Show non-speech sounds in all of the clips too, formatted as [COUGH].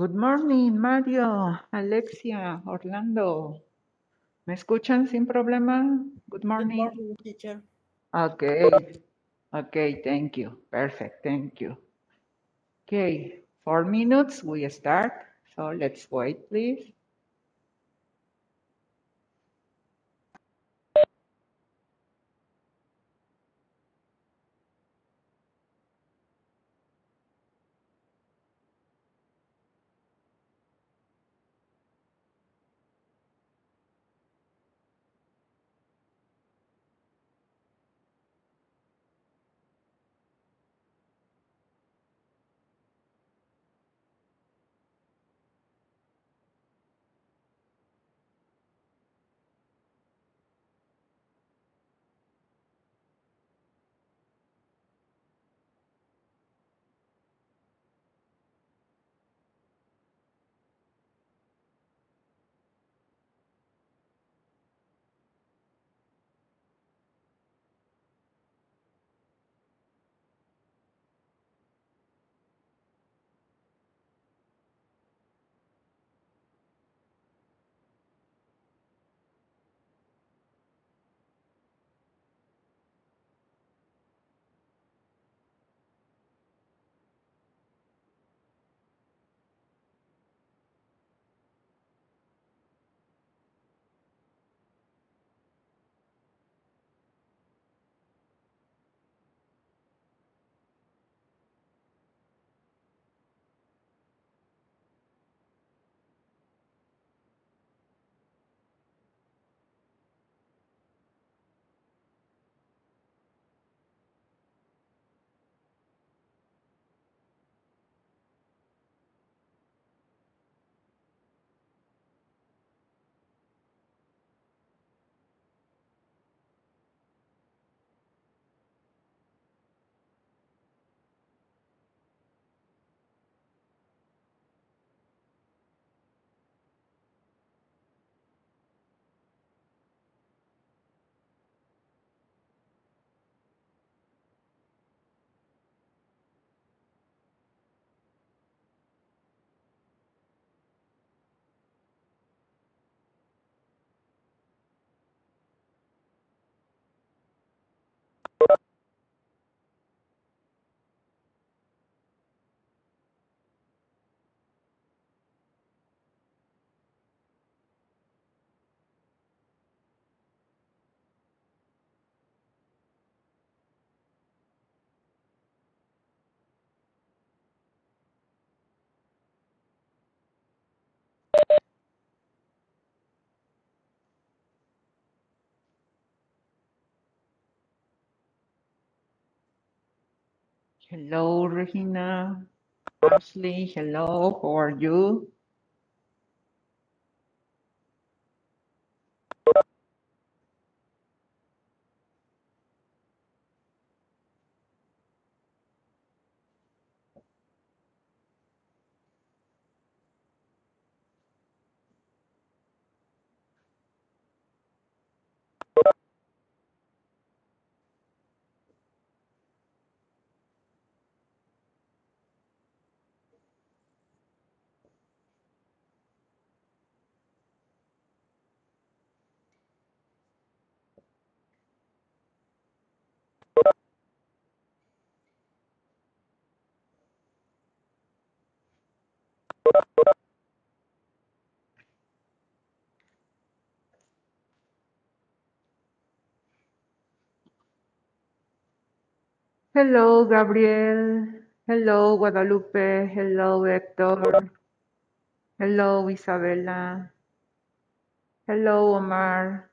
Good morning, Mario, Alexia, Orlando. ¿Me escuchan sin problema? Good morning. Good morning, teacher. Okay. Okay, thank you. Perfect, thank you. Okay, four minutes, we start. So let's wait, please. Hello, Regina. Ashley, hello, how are you? Hello, Gabriel. Hello, Guadalupe. Hello, Héctor. Hello, Isabella. Hello, Omar.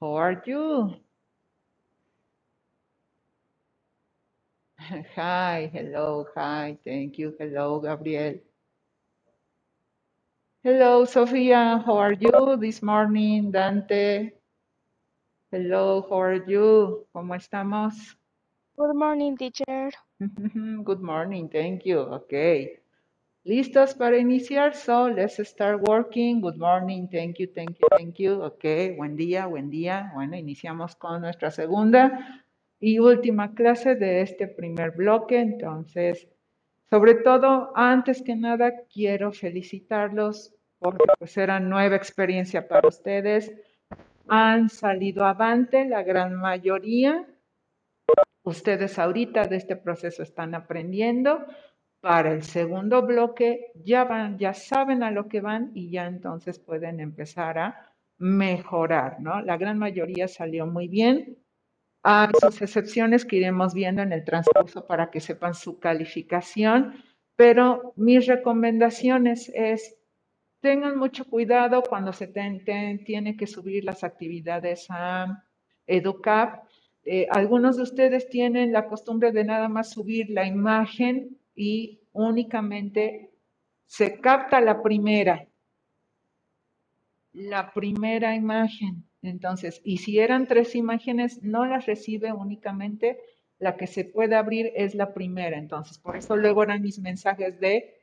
How are you? [LAUGHS] Hi, hello, hi, thank you. Hello, Gabriel. Hello, Sofia. How are you this morning? Dante. Hello, how are you? ¿Cómo estamos? Good morning, teacher. [LAUGHS] Good morning, thank you. Okay. ¿Listos para iniciar? So, let's start working. Good morning, thank you, thank you, thank you. Okay, buen día, buen día. Bueno, iniciamos con nuestra segunda y última clase de este primer bloque. Entonces, sobre todo, antes que nada, quiero felicitarlos porque pues era nueva experiencia para ustedes. Han salido avante la gran mayoría. Ustedes ahorita de este proceso están aprendiendo. Para el segundo bloque ya van, ya saben a lo que van y ya entonces pueden empezar a mejorar, ¿no? La gran mayoría salió muy bien. Hay sus excepciones que iremos viendo en el transcurso para que sepan su calificación, pero mis recomendaciones es tengan mucho cuidado cuando se tiene que subir las actividades a EduCap. Eh, algunos de ustedes tienen la costumbre de nada más subir la imagen y únicamente se capta la primera, la primera imagen. Entonces, y si eran tres imágenes, no las recibe únicamente, la que se puede abrir es la primera. Entonces, por eso luego eran mis mensajes de,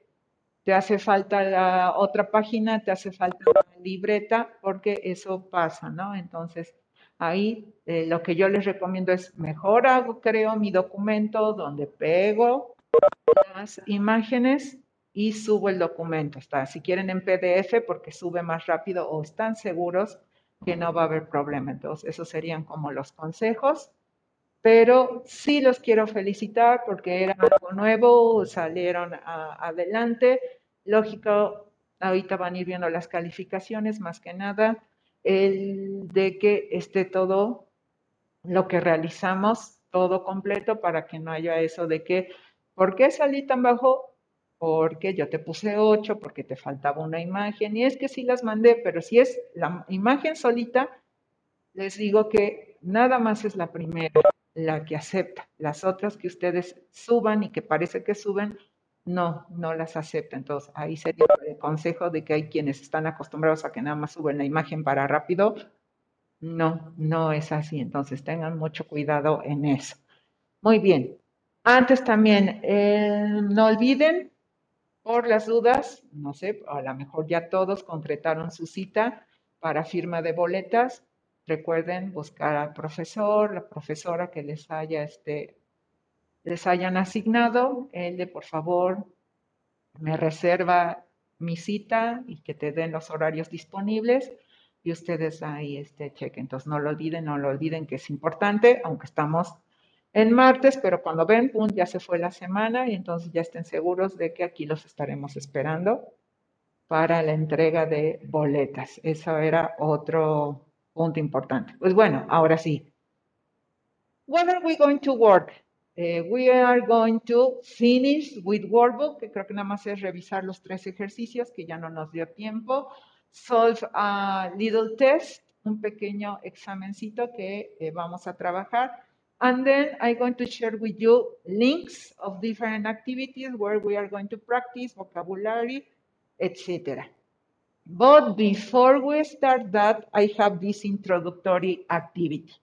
te hace falta la otra página, te hace falta la libreta, porque eso pasa, ¿no? Entonces, ahí eh, lo que yo les recomiendo es, mejor hago, creo mi documento donde pego las imágenes y subo el documento. Está, si quieren en PDF porque sube más rápido o están seguros que no va a haber problema. Entonces, esos serían como los consejos. Pero sí los quiero felicitar porque era algo nuevo, salieron adelante. Lógico, ahorita van a ir viendo las calificaciones, más que nada, el de que esté todo lo que realizamos, todo completo, para que no haya eso de que, ¿por qué salí tan bajo? Porque yo te puse 8, porque te faltaba una imagen, y es que sí las mandé, pero si es la imagen solita, les digo que nada más es la primera, la que acepta. Las otras que ustedes suban y que parece que suben, no, no las acepta. Entonces, ahí sería el consejo de que hay quienes están acostumbrados a que nada más suben la imagen para rápido. No, no es así. Entonces, tengan mucho cuidado en eso. Muy bien. Antes también, eh, no olviden, por las dudas, no sé, a lo mejor ya todos concretaron su cita para firma de boletas. Recuerden buscar al profesor, la profesora que les haya este, les hayan asignado, el de por favor me reserva mi cita y que te den los horarios disponibles y ustedes ahí este chequen. Entonces no lo olviden, no lo olviden que es importante, aunque estamos en martes, pero cuando ven, pum, ya se fue la semana y entonces ya estén seguros de que aquí los estaremos esperando para la entrega de boletas. Eso era otro punto importante. Pues bueno, ahora sí. What are we going to work? Uh, we are going to finish with workbook, que creo que nada más es revisar los tres ejercicios que ya no nos dio tiempo. Solve a little test, un pequeño examencito que eh, vamos a trabajar. And then I'm going to share with you links of different activities where we are going to practice vocabulary, etc. But before we start that, I have this introductory activity.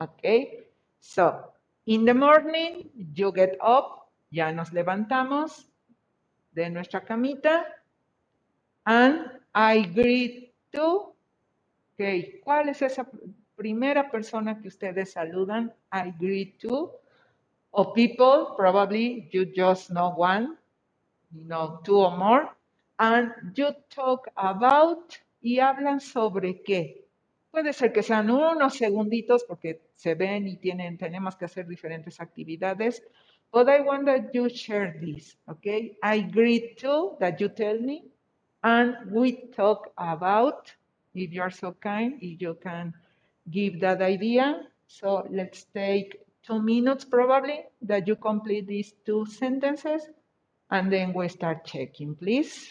Okay? So, in the morning, you get up, ya nos levantamos de nuestra camita, and I greet to. Okay, ¿cuál es esa primera persona que ustedes saludan? I greet to. Or people, probably you just know one, you know, two or more. And you talk about y hablan sobre qué. Puede ser que sean unos segunditos porque se ven y tienen, tenemos que hacer diferentes actividades. But I want that you share this, okay? I agree to that you tell me, and we talk about, if you're so kind, if you can give that idea. So let's take two minutes probably that you complete these two sentences, and then we start checking, please.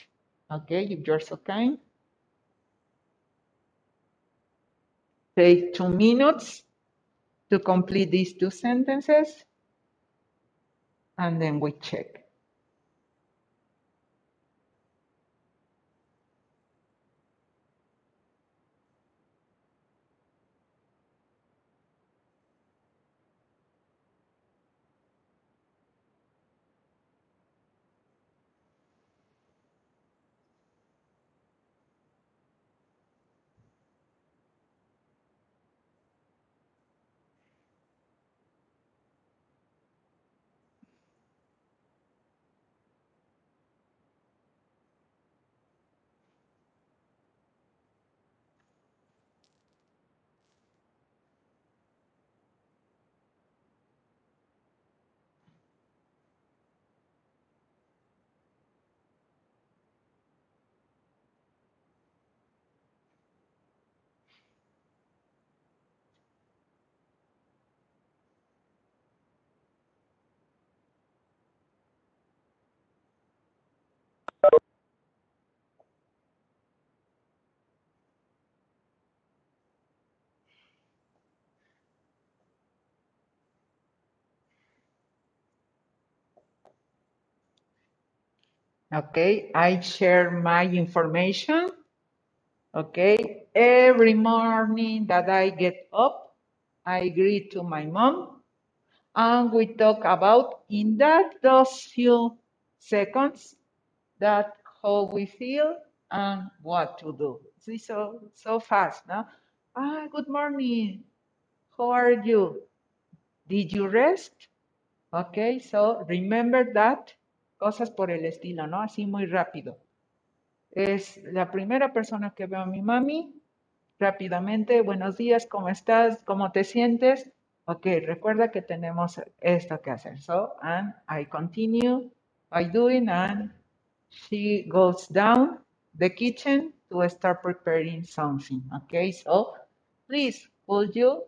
Okay, if you're so kind. Take two minutes to complete these two sentences, and then we check. Okay, I share my information. Okay, every morning that I get up, I greet to my mom and we talk about in that those few seconds that how we feel and what to do. See, so so fast, no? Ah, good morning. How are you? Did you rest? Okay, so remember that. Cosas por el estilo, ¿no? Así muy rápido. Es la primera persona que veo a mi mami. Rápidamente, buenos días, ¿cómo estás? ¿Cómo te sientes? Ok, recuerda que tenemos esto que hacer. So, and I continue by doing, and she goes down the kitchen to start preparing something. Okay, so please, would you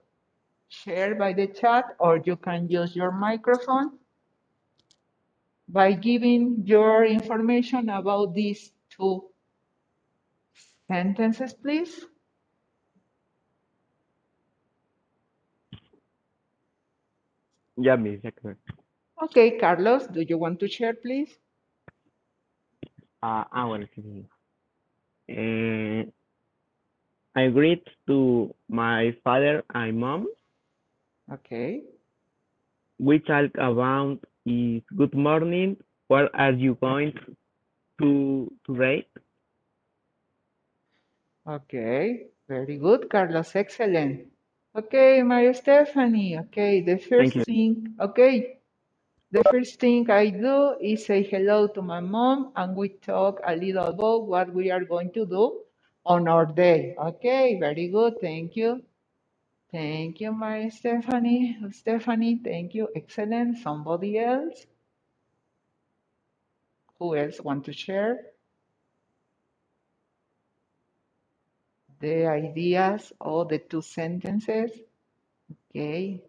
share by the chat or you can use your microphone by giving your information about these two sentences, please? Yeah, Miss Jackson. Okay, Carlos, do you want to share, please? Ah, ah, bueno, sí, sí. Eh, I greet to my father and mom. Okay. We talk about is good morning. Where are you going to today? Okay, very good, Carlos. Excellent. Okay, Maria Stephanie. Okay, the first thing, okay, the first thing I do is say hello to my mom and we talk a little about what we are going to do on our day. Okay, very good. Thank you. Thank you, Maria Stephanie. Stephanie, thank you. Excellent. Somebody else? Who else want to share? The ideas or the two sentences? Okay.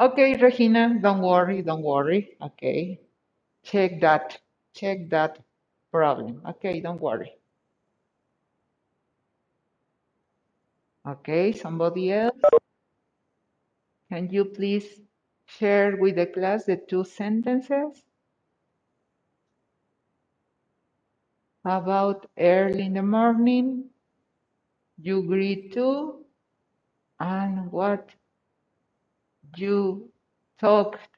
Okay, Regina, don't worry, don't worry. Okay. Check that, check that problem. Okay, don't worry. Okay, somebody else? Can you please share with the class the two sentences? About early in the morning, you greet to, and what you talked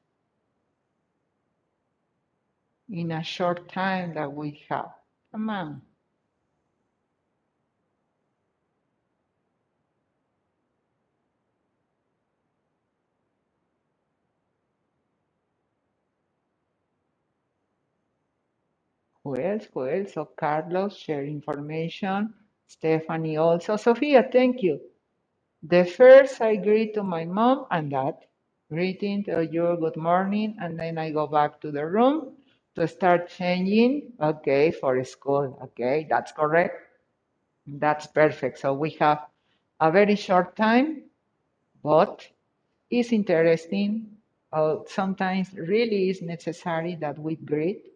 in a short time that we have. Come on. Who else? Who else? So Carlos, share information. Stephanie also. Sophia, thank you. The first I greet to my mom and dad. Greeting to you, good morning. And then I go back to the room to start changing. Okay, for school. Okay, that's correct. That's perfect. So we have a very short time, but it's interesting. Uh, sometimes really is necessary that we greet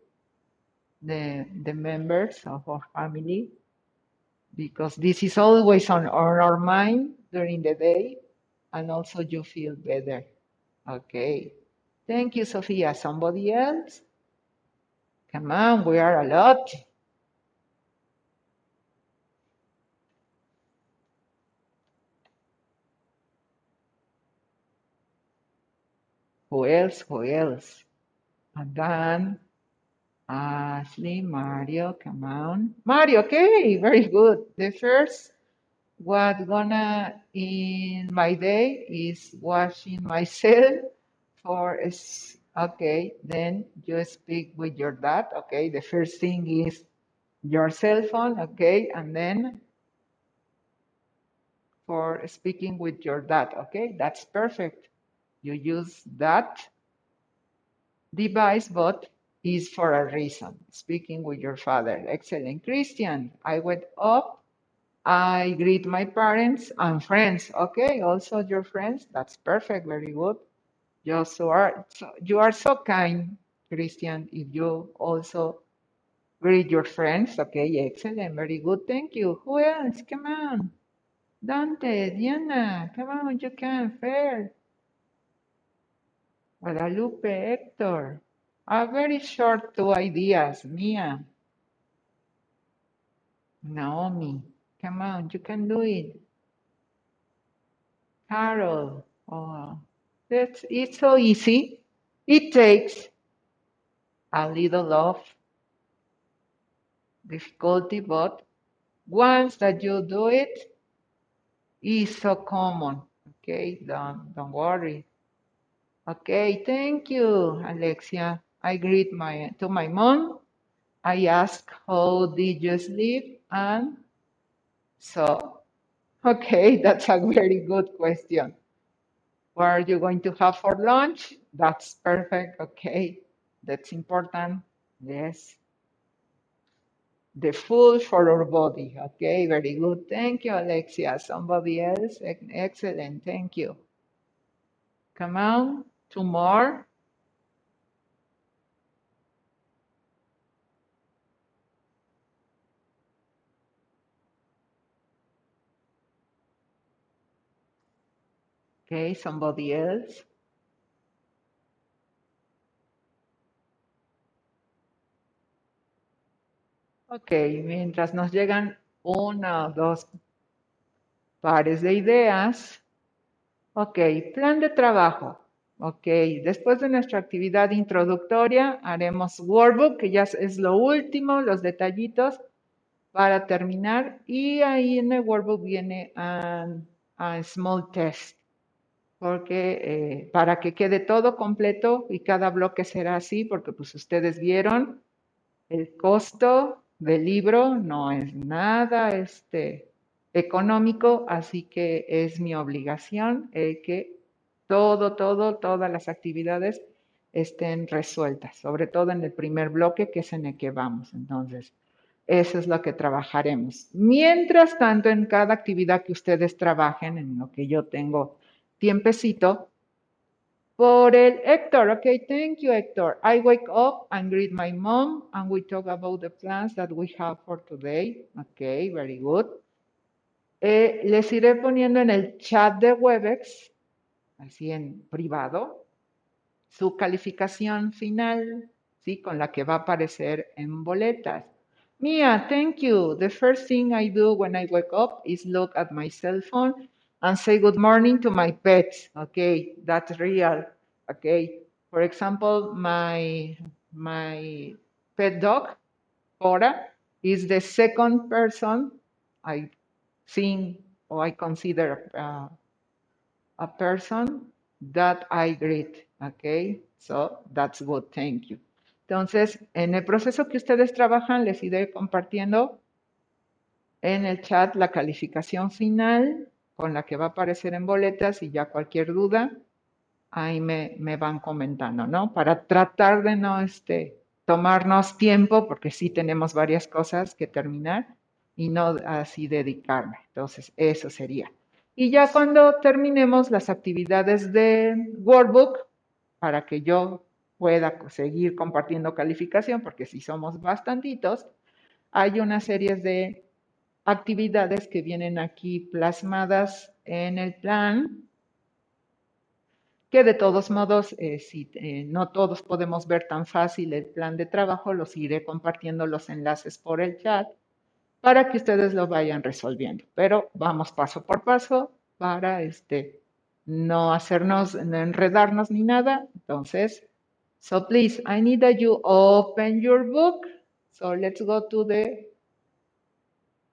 the, the members of our family because this is always on, on our mind during the day and also you feel better. Okay. Thank you, Sophia. Somebody else? Come on, we are a lot. Who else? Who else? Adan, Ashley, Mario, come on. Mario, okay, very good. The first what gonna in my day is washing myself for okay, then you speak with your dad, okay? The first thing is your cell phone, okay? And then for speaking with your dad, okay? That's perfect. You use that device, but is for a reason. Speaking with your father. Excellent. Christian, I went up. I greet my parents and friends. Okay, also your friends. That's perfect. Very good. You so are so, you are so kind, Christian. If you also greet your friends. Okay, excellent. Very good. Thank you. Who else? Come on. Dante, Diana, come on, you can. Fair. Guadalupe, Hector. A very short two ideas. Mia, Naomi, come on, you can do it. Carol, oh, that's it's so easy. It takes a little of difficulty, but once that you do it, it's so common. Okay, don't don't worry. Okay, thank you, Alexia. I greet my to my mom. I ask how did you sleep? And so, okay, [LAUGHS] that's a very good question. What are you going to have for lunch? That's perfect. Okay, that's important. Yes, the food for our body. Okay, very good. Thank you, Alexia. Somebody else? Excellent. Thank you. Come on, two more. Okay, somebody else. Ok, mientras nos llegan una o dos pares de ideas. Ok, plan de trabajo. Ok, después de nuestra actividad introductoria haremos workbook, que ya es- lo último, los detallitos para terminar. Y ahí en el workbook viene a small test, porque eh, para que quede todo completo y cada bloque será así, porque pues ustedes vieron el costo del libro no es nada este, económico, así que es mi obligación el que todo, todo, todas las actividades estén resueltas, sobre todo en el primer bloque que es en el que vamos. Entonces, eso es lo que trabajaremos. Mientras tanto, en cada actividad que ustedes trabajen, en lo que yo tengo tiempecito, por el Hector, okay, thank you, Hector. I wake up and greet my mom, and we talk about the plans that we have for today. Okay, very good. Eh, les iré poniendo en el chat de Webex, así en privado, su calificación final, ¿sí? Con la que va a aparecer en boletas. Mia, thank you. The first thing I do when I wake up is look at my cell phone and say good morning to my pets. Okay, that's real. Okay. For example, my my pet dog, Cora, is the second person I think or I consider uh, a person that I greet. Okay, so that's good. Thank you. Entonces, en el proceso que ustedes trabajan, les iré compartiendo en el chat la calificación final con la que va a aparecer en boletas y ya cualquier duda, ahí me, me van comentando, ¿no? Para tratar de no este, tomarnos tiempo, porque sí tenemos varias cosas que terminar y no así dedicarme. Entonces, eso sería. Y ya cuando terminemos las actividades de Workbook, para que yo pueda seguir compartiendo calificación, porque si somos bastantitos, hay una serie de actividades que vienen aquí plasmadas en el plan, que de todos modos, eh, si eh, no todos podemos ver tan fácil el plan de trabajo, los iré compartiendo los enlaces por el chat para que ustedes lo vayan resolviendo. Pero vamos paso por paso para este, no hacernos, no enredarnos ni nada. Entonces, So please, I need that you open your book. So let's go to the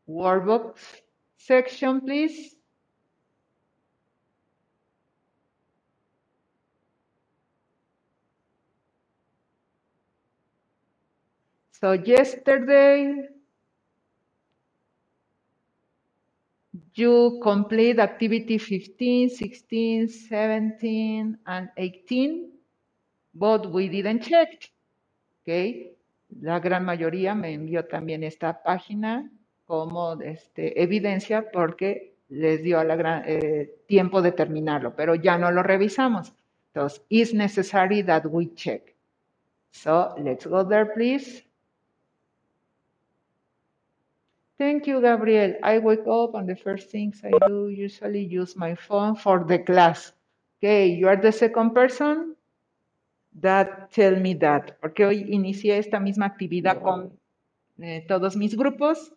workbook section, please. So yesterday, you complete activity 15, 16, 17, and 18. but we didn't check. Okay. La gran mayoría me envió también esta página como este, evidencia porque les dio la gran, eh, tiempo de terminarlo, pero ya no lo revisamos. Entonces, it's necessary that we check. So, let's go there, please. Thank you, Gabriel. I wake up and the first things I do usually use my phone for the class. Okay, you are the second person that tell me that, porque hoy inicié esta misma actividad con eh, todos mis grupos,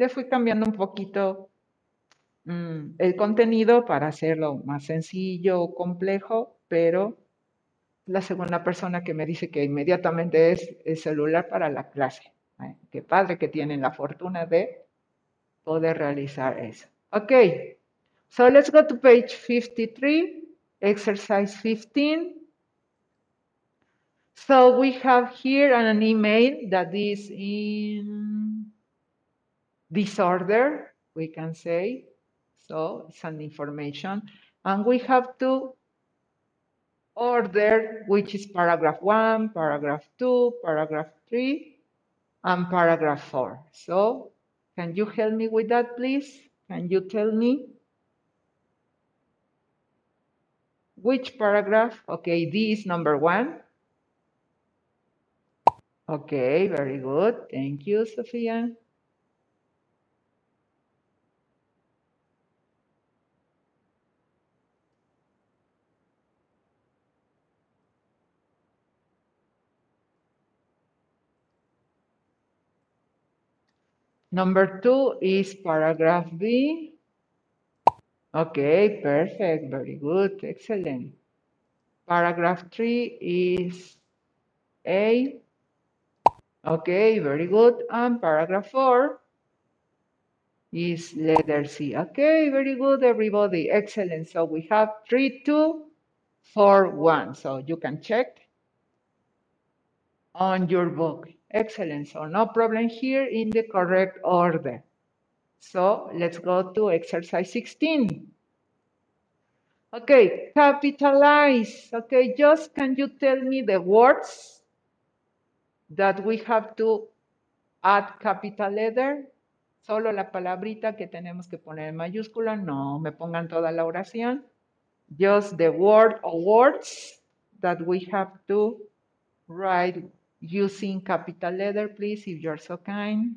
le fui cambiando un poquito mm, el contenido para hacerlo más sencillo o complejo, pero la segunda persona que me dice que inmediatamente es el celular para la clase. ¿eh? Qué padre que tienen la fortuna de poder realizar eso. Ok, so let's go to page 53, exercise 15. So we have here an email that is in disorder, we can say. So it's an information. And we have to order, which is paragraph one, paragraph two, paragraph three, and paragraph four. So can you help me with that, please? Can you tell me which paragraph? Okay, this is number one. Okay, very good. Thank you, Sophia. Number two is paragraph B. Okay, perfect. Very good. Excellent. Paragraph three is A. Okay, very good. And paragraph four is letter C. Okay, very good, everybody. Excellent. So we have three, two, four, one. So you can check on your book. Excellent. So no problem here in the correct order. So let's go to exercise 16. Okay, capitalize. Okay, just can you tell me the words that we have to add capital letter, solo la palabrita que tenemos que poner en mayúscula, no me pongan toda la oración, just the word or words that we have to write using capital letter, please, if you're so kind.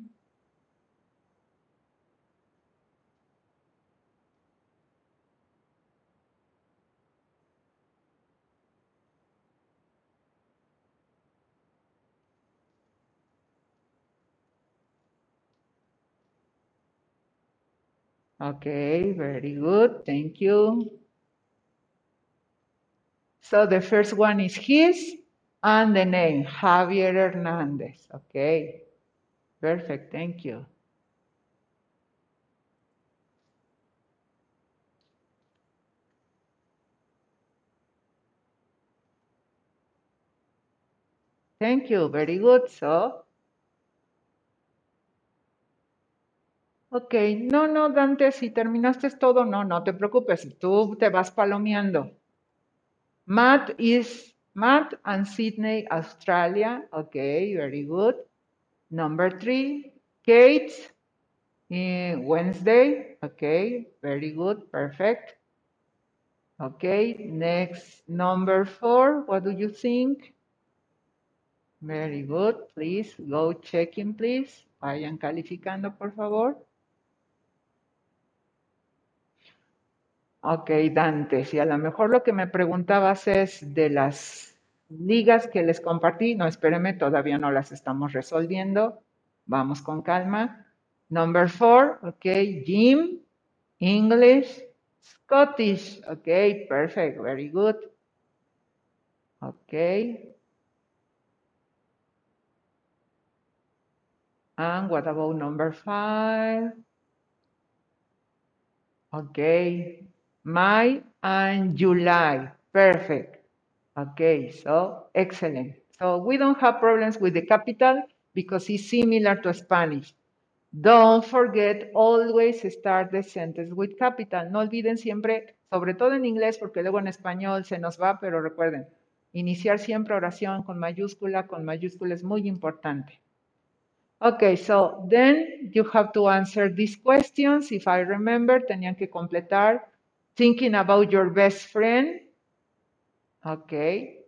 Okay, very good. Thank you. So the first one is his, and the name, Javier Hernandez. Okay, perfect. Thank you. Thank you. Very good. So, ok. No, no, Dante, si terminaste todo, no, no te preocupes. Tú te vas palomeando. Matt is Matt and Sydney, Australia. Okay, very good. Number three, Kate, eh, Wednesday. Okay, very good, perfect. Okay, next, number four, what do you think? Very good, please go checking, please. Vayan calificando, por favor. Ok, Dante, si a lo mejor lo que me preguntabas es de las ligas que les compartí, no, espéreme, todavía no las estamos resolviendo. Vamos con calma. Number four, ok, Jim, English, Scottish, ok, perfect, very good. Ok. And what about number five? Okay, May and July. Perfect. Okay, so excellent. So we don't have problems with the capital because it's similar to Spanish. Don't forget, always start the sentence with capital. No olviden siempre, sobre todo en inglés, porque luego en español se nos va, pero recuerden, iniciar siempre oración con mayúscula, con mayúscula es muy importante. Okay, so then you have to answer these questions. If I remember, tenían que completar thinking about your best friend. Okay.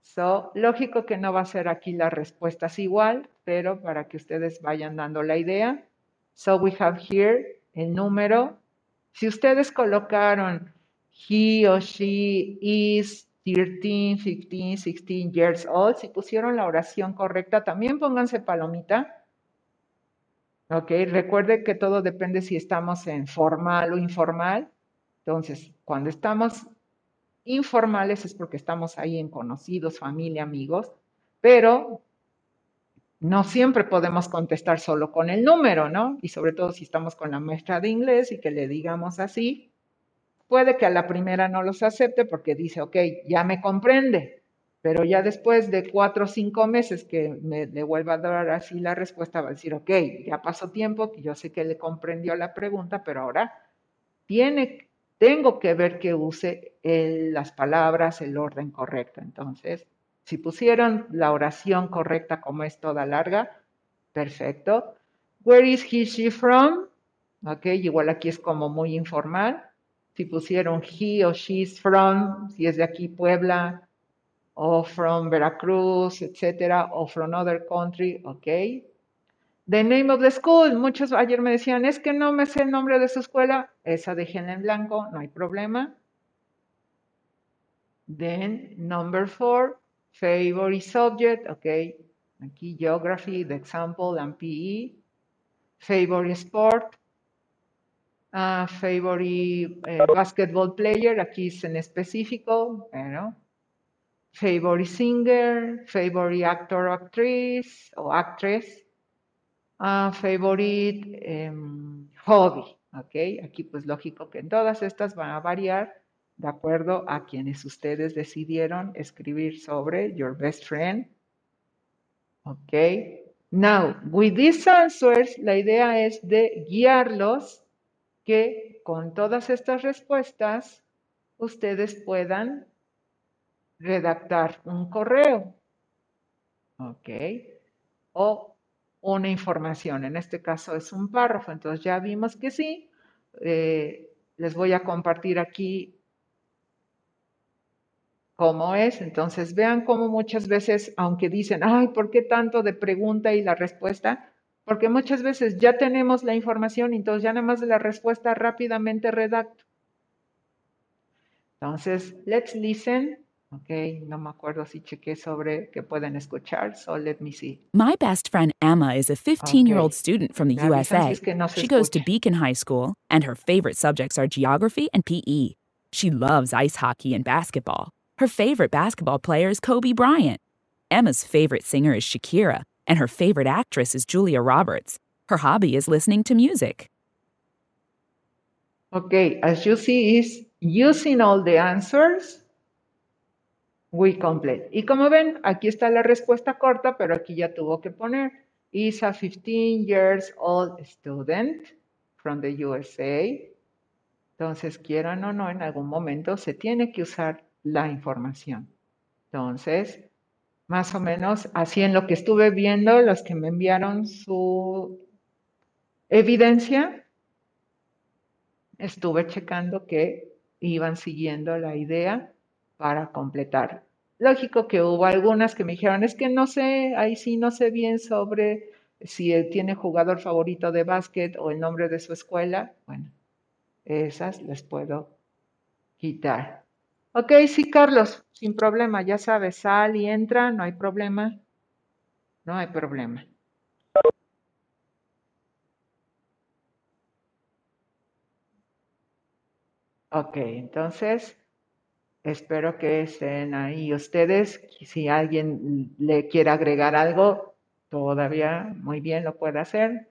So, lógico que no va a ser aquí las respuestas igual, pero para que ustedes vayan dando la idea. So, we have here el número. Si ustedes colocaron he or she is 13, 15, 16 years old. Si pusieron la oración correcta, también pónganse palomita. Ok, recuerde que todo depende si estamos en formal o informal. Entonces, cuando estamos informales es porque estamos ahí en conocidos, familia, amigos, pero no siempre podemos contestar solo con el número, ¿no? Y sobre todo si estamos con la maestra de inglés y que le digamos así, Puede que a la primera no los acepte porque dice, ok, ya me comprende, pero ya después de cuatro o cinco meses que me le vuelva a dar así la respuesta, va a decir, ok, ya pasó tiempo, que yo sé que le comprendió la pregunta, pero ahora tiene, tengo que ver que use las palabras, el orden correcto. Entonces, si pusieron la oración correcta como es toda larga, perfecto. Where is he, she from? Ok, igual aquí es como muy informal si pusieron he o she's from, si es de aquí Puebla, o from Veracruz, etcétera, o from other country, ok. The name of the school, muchos ayer me decían, es que no me sé el nombre de su escuela, esa déjenla en blanco, no hay problema. Then, number four, favorite subject, ok. Aquí geography, the example, and PE. Favorite sport, Uh, favorite uh, basketball player, aquí es en específico, bueno. Favorite singer, favorite actor o actriz o actress, favorite um, hobby, ¿ok? Aquí pues lógico que en todas estas van a variar de acuerdo a quienes ustedes decidieron escribir sobre your best friend, ¿ok? Now, with these answers, la idea es de guiarlos que con todas estas respuestas ustedes puedan redactar un correo, ¿ok? O una información, en este caso es un párrafo, entonces ya vimos que sí. Eh, les voy a compartir aquí cómo es, entonces vean cómo muchas veces, aunque dicen, ay, ¿por qué tanto de pregunta y la respuesta? Porque muchas veces ya tenemos la información y entonces ya nada más la respuesta rápidamente redacto. Entonces, let's listen Ok, no me acuerdo si chequé sobre que pueden escuchar, so let me see. My best friend Emma is a 15 year old Okay. student from the Me avisan si USA. es que no She goes to. Beacon High School, and her favorite subjects are geography and PE. She loves ice hockey and basketball. Her favorite basketball player is Kobe Bryant. Emma's favorite singer is Shakira, and her favorite actress is Julia Roberts. Her hobby is listening to music. Okay, as you see is using all the answers, we complete. Y como ven, aquí está la respuesta corta, pero aquí ya tuvo que poner, is a 15 years old student from the USA. Entonces, quieran o no, en algún momento se tiene que usar la información. Entonces, más o menos así en lo que estuve viendo, los que me enviaron su evidencia, estuve checando que iban siguiendo la idea para completar. Lógico que hubo algunas que me dijeron, es que no sé, ahí sí no sé bien sobre si tiene jugador favorito de básquet o el nombre de su escuela. Bueno, esas les puedo quitar. Ok, sí, Carlos, sin problema, ya sabes, sal y entra, no hay problema. No hay problema. Ok, entonces espero que estén ahí ustedes. Si alguien le quiere agregar algo, todavía muy bien lo puede hacer.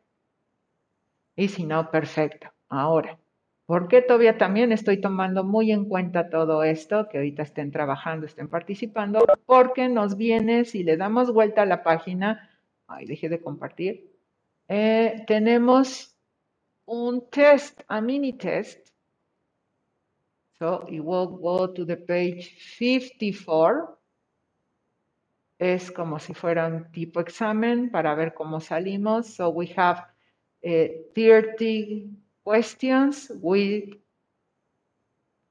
Y si no, perfecto. Ahora, ¿por qué todavía también estoy tomando muy en cuenta todo esto? Que ahorita estén trabajando, estén participando, porque nos viene, si le damos vuelta a la página, ay, dejé de compartir, eh, tenemos un test, a mini test. So it will go to the page 54. Es como si fuera un tipo examen para ver cómo salimos. So we have eh, 30 questions with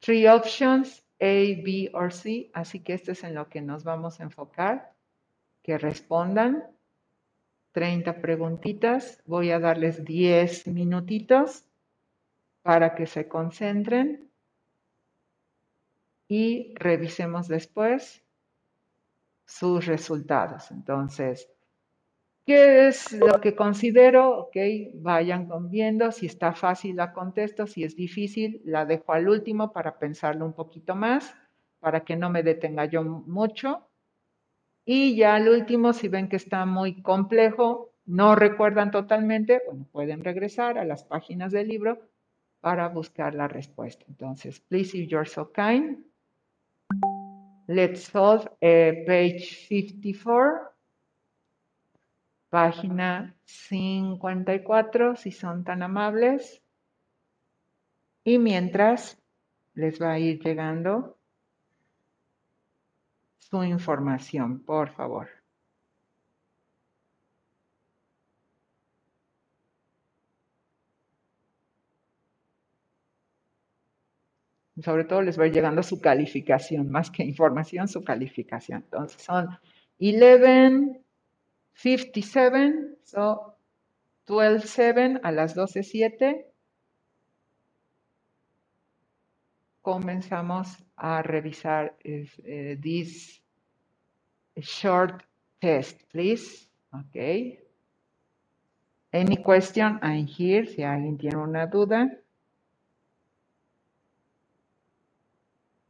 three options, A, B or C. Así que esto es en lo que nos vamos a enfocar. Que respondan. 30 preguntitas. Voy a darles 10 minutitos para que se concentren y revisemos después sus resultados. Entonces, ¿qué es lo que considero? Ok, vayan viendo. Si está fácil, la contesto. Si es difícil, la dejo al último para pensarlo un poquito más, para que no me detenga yo mucho. Y ya al último, si ven que está muy complejo, no recuerdan totalmente, pueden regresar a las páginas del libro para buscar la respuesta. Entonces, please, if you're so kind, let's solve eh, page 54, página 54, si son tan amables. Y mientras les va a ir llegando su información, por favor. Sobre todo les va llegando su calificación, más que información, su calificación. Entonces son 11.57, so 12.7 a las 12.7. Comenzamos a revisar uh, this short test, please. Okay. Any question? I'm here. Si alguien tiene una duda.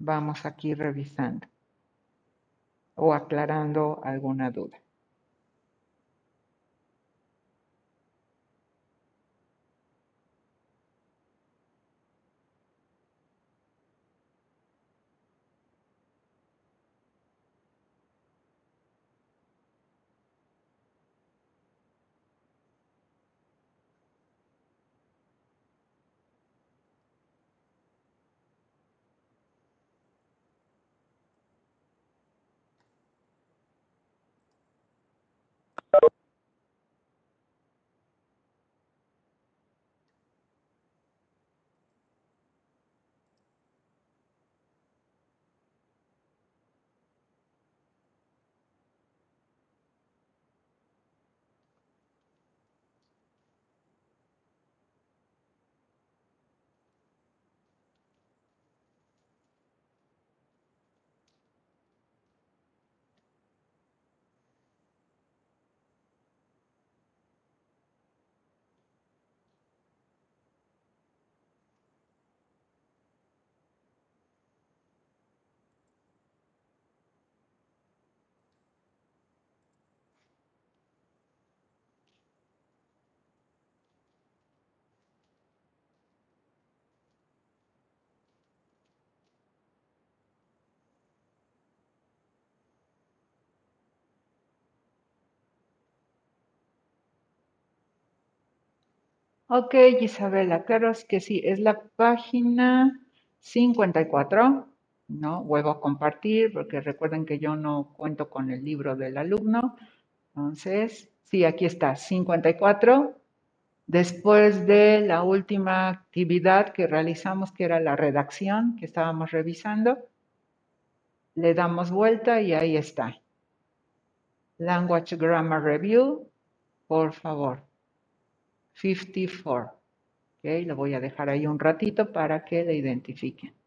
Vamos aquí revisando o aclarando alguna duda. Ok, Isabela, claro que sí, es la página 54, ¿no? Vuelvo a compartir porque recuerden que yo no cuento con el libro del alumno. Entonces, sí, aquí está, 54. Después de la última actividad que realizamos, que era la redacción que estábamos revisando, le damos vuelta y ahí está. Language Grammar Review, por favor. 54. Ok, lo voy a dejar ahí un ratito para que le identifiquen.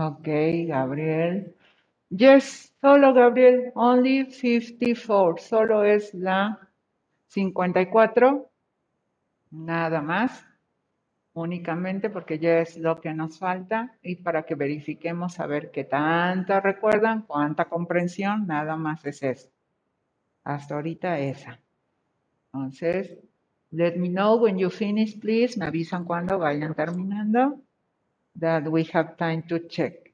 Ok, Gabriel. Yes, solo Gabriel, only 54, solo es la 54, nada más, únicamente porque ya es lo que nos falta y para que verifiquemos a ver qué tanto recuerdan, cuánta comprensión, nada más es eso. Hasta ahorita esa. Entonces, let me know when you finish, please. Me avisan cuando vayan terminando. That we have time to check.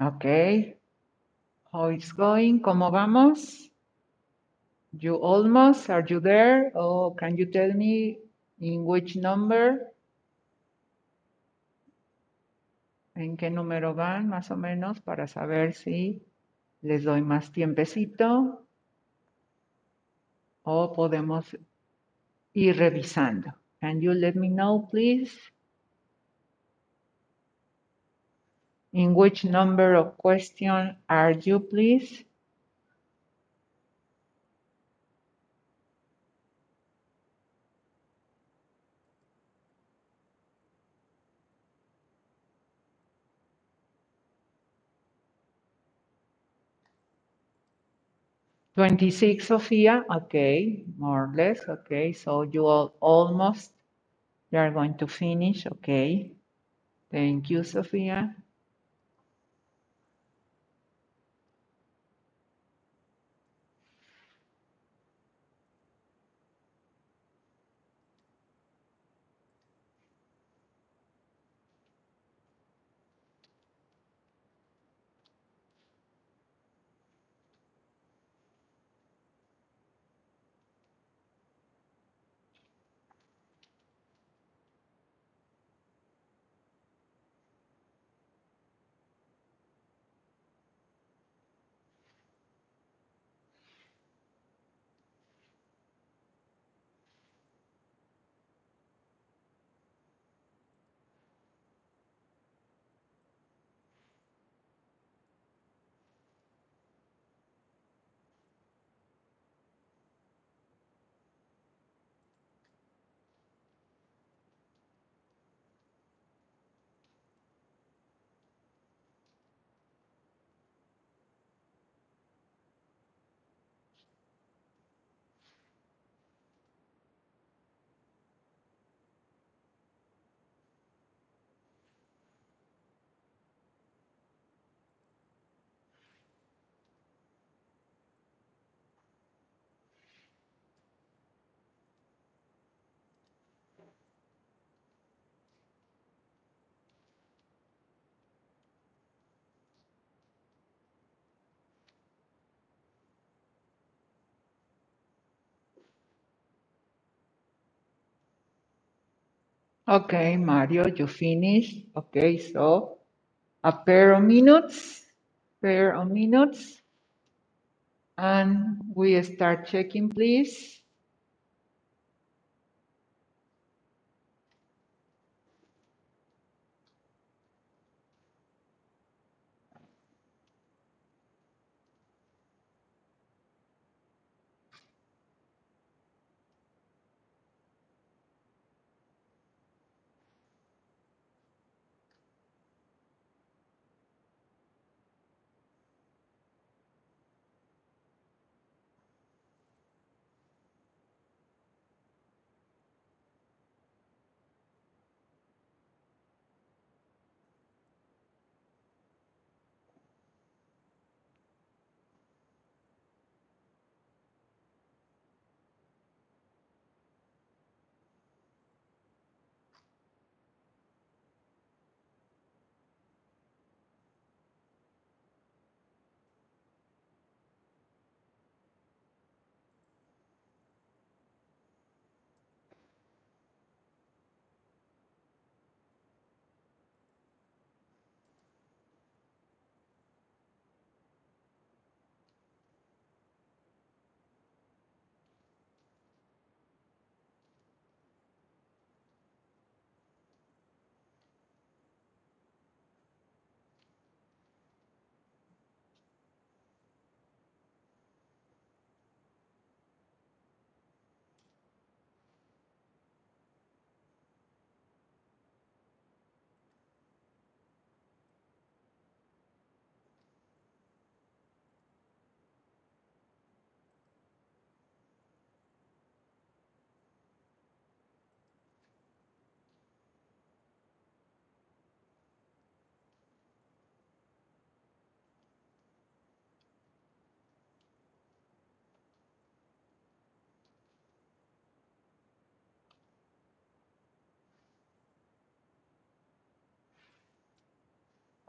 Okay. How it's going? ¿Cómo vamos? You almost, are you there? Or can you tell me in which number? ¿En qué número van más o menos para saber si les doy más tiempecito o podemos ir revisando? Can you let me know, please? In which number of question are you, please? 26, Sophia. Okay, more or less. Okay, so you all almost, you are going to finish. Okay. Thank you, Sophia. Okay, Mario, you finished. Okay, so a pair of minutes, pair of minutes. And we start checking, please.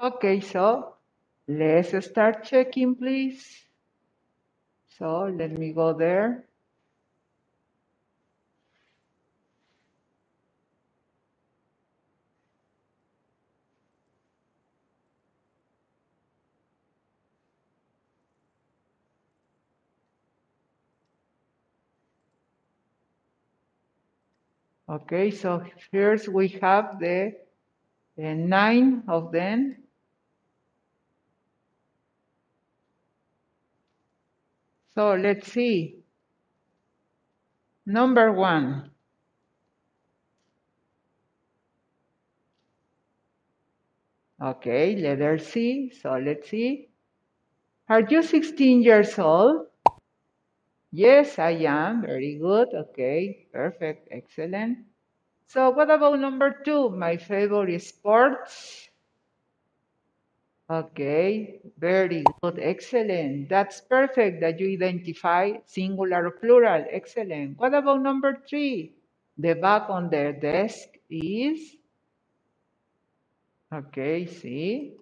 Okay, so let's start checking, please. So let me go there. Okay, so first we have the, the nine of them. So let's see. Number one. Okay, letter C. So let's see. Are you 16 years old? Yes, I am. Very good. Okay, perfect. Excellent. So what about number two? My favorite sports. Okay, very good. Excellent. That's perfect that you identify singular or plural. Excellent. What about number three? The bag on their desk is. Okay, see?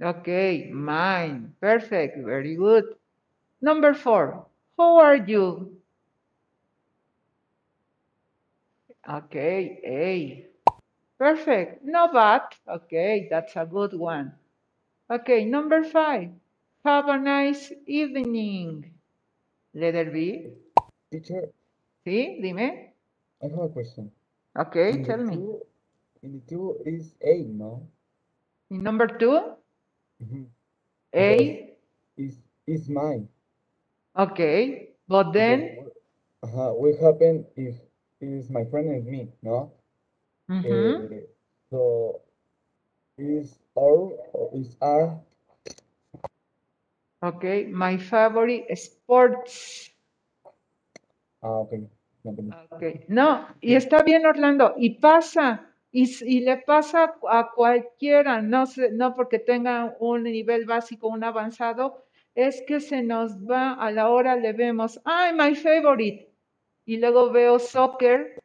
Okay, mine. Perfect. Very good. Number four. How are you? Okay, A. Perfect. No but. Okay, that's a good one. Okay, number five. Have a nice evening. Letter B. Teacher, ¿Sí? Dime. I have a question. Okay, In tell me. two, in the two is A, no? In number two, Mhm. A. Is is mine. Okay, but then, uh what happen if it is my friend and me, no? mhm, Eh, so is R or is R? okay, my favorite sports. Ah, okay. No, entendí. Ok, No, y está bien, Orlando, y pasa, y, y le pasa a cualquiera, no, se- no porque tenga un nivel básico, un avanzado, es que se nos va a la hora, le vemos, ay, my favorite, y luego veo soccer,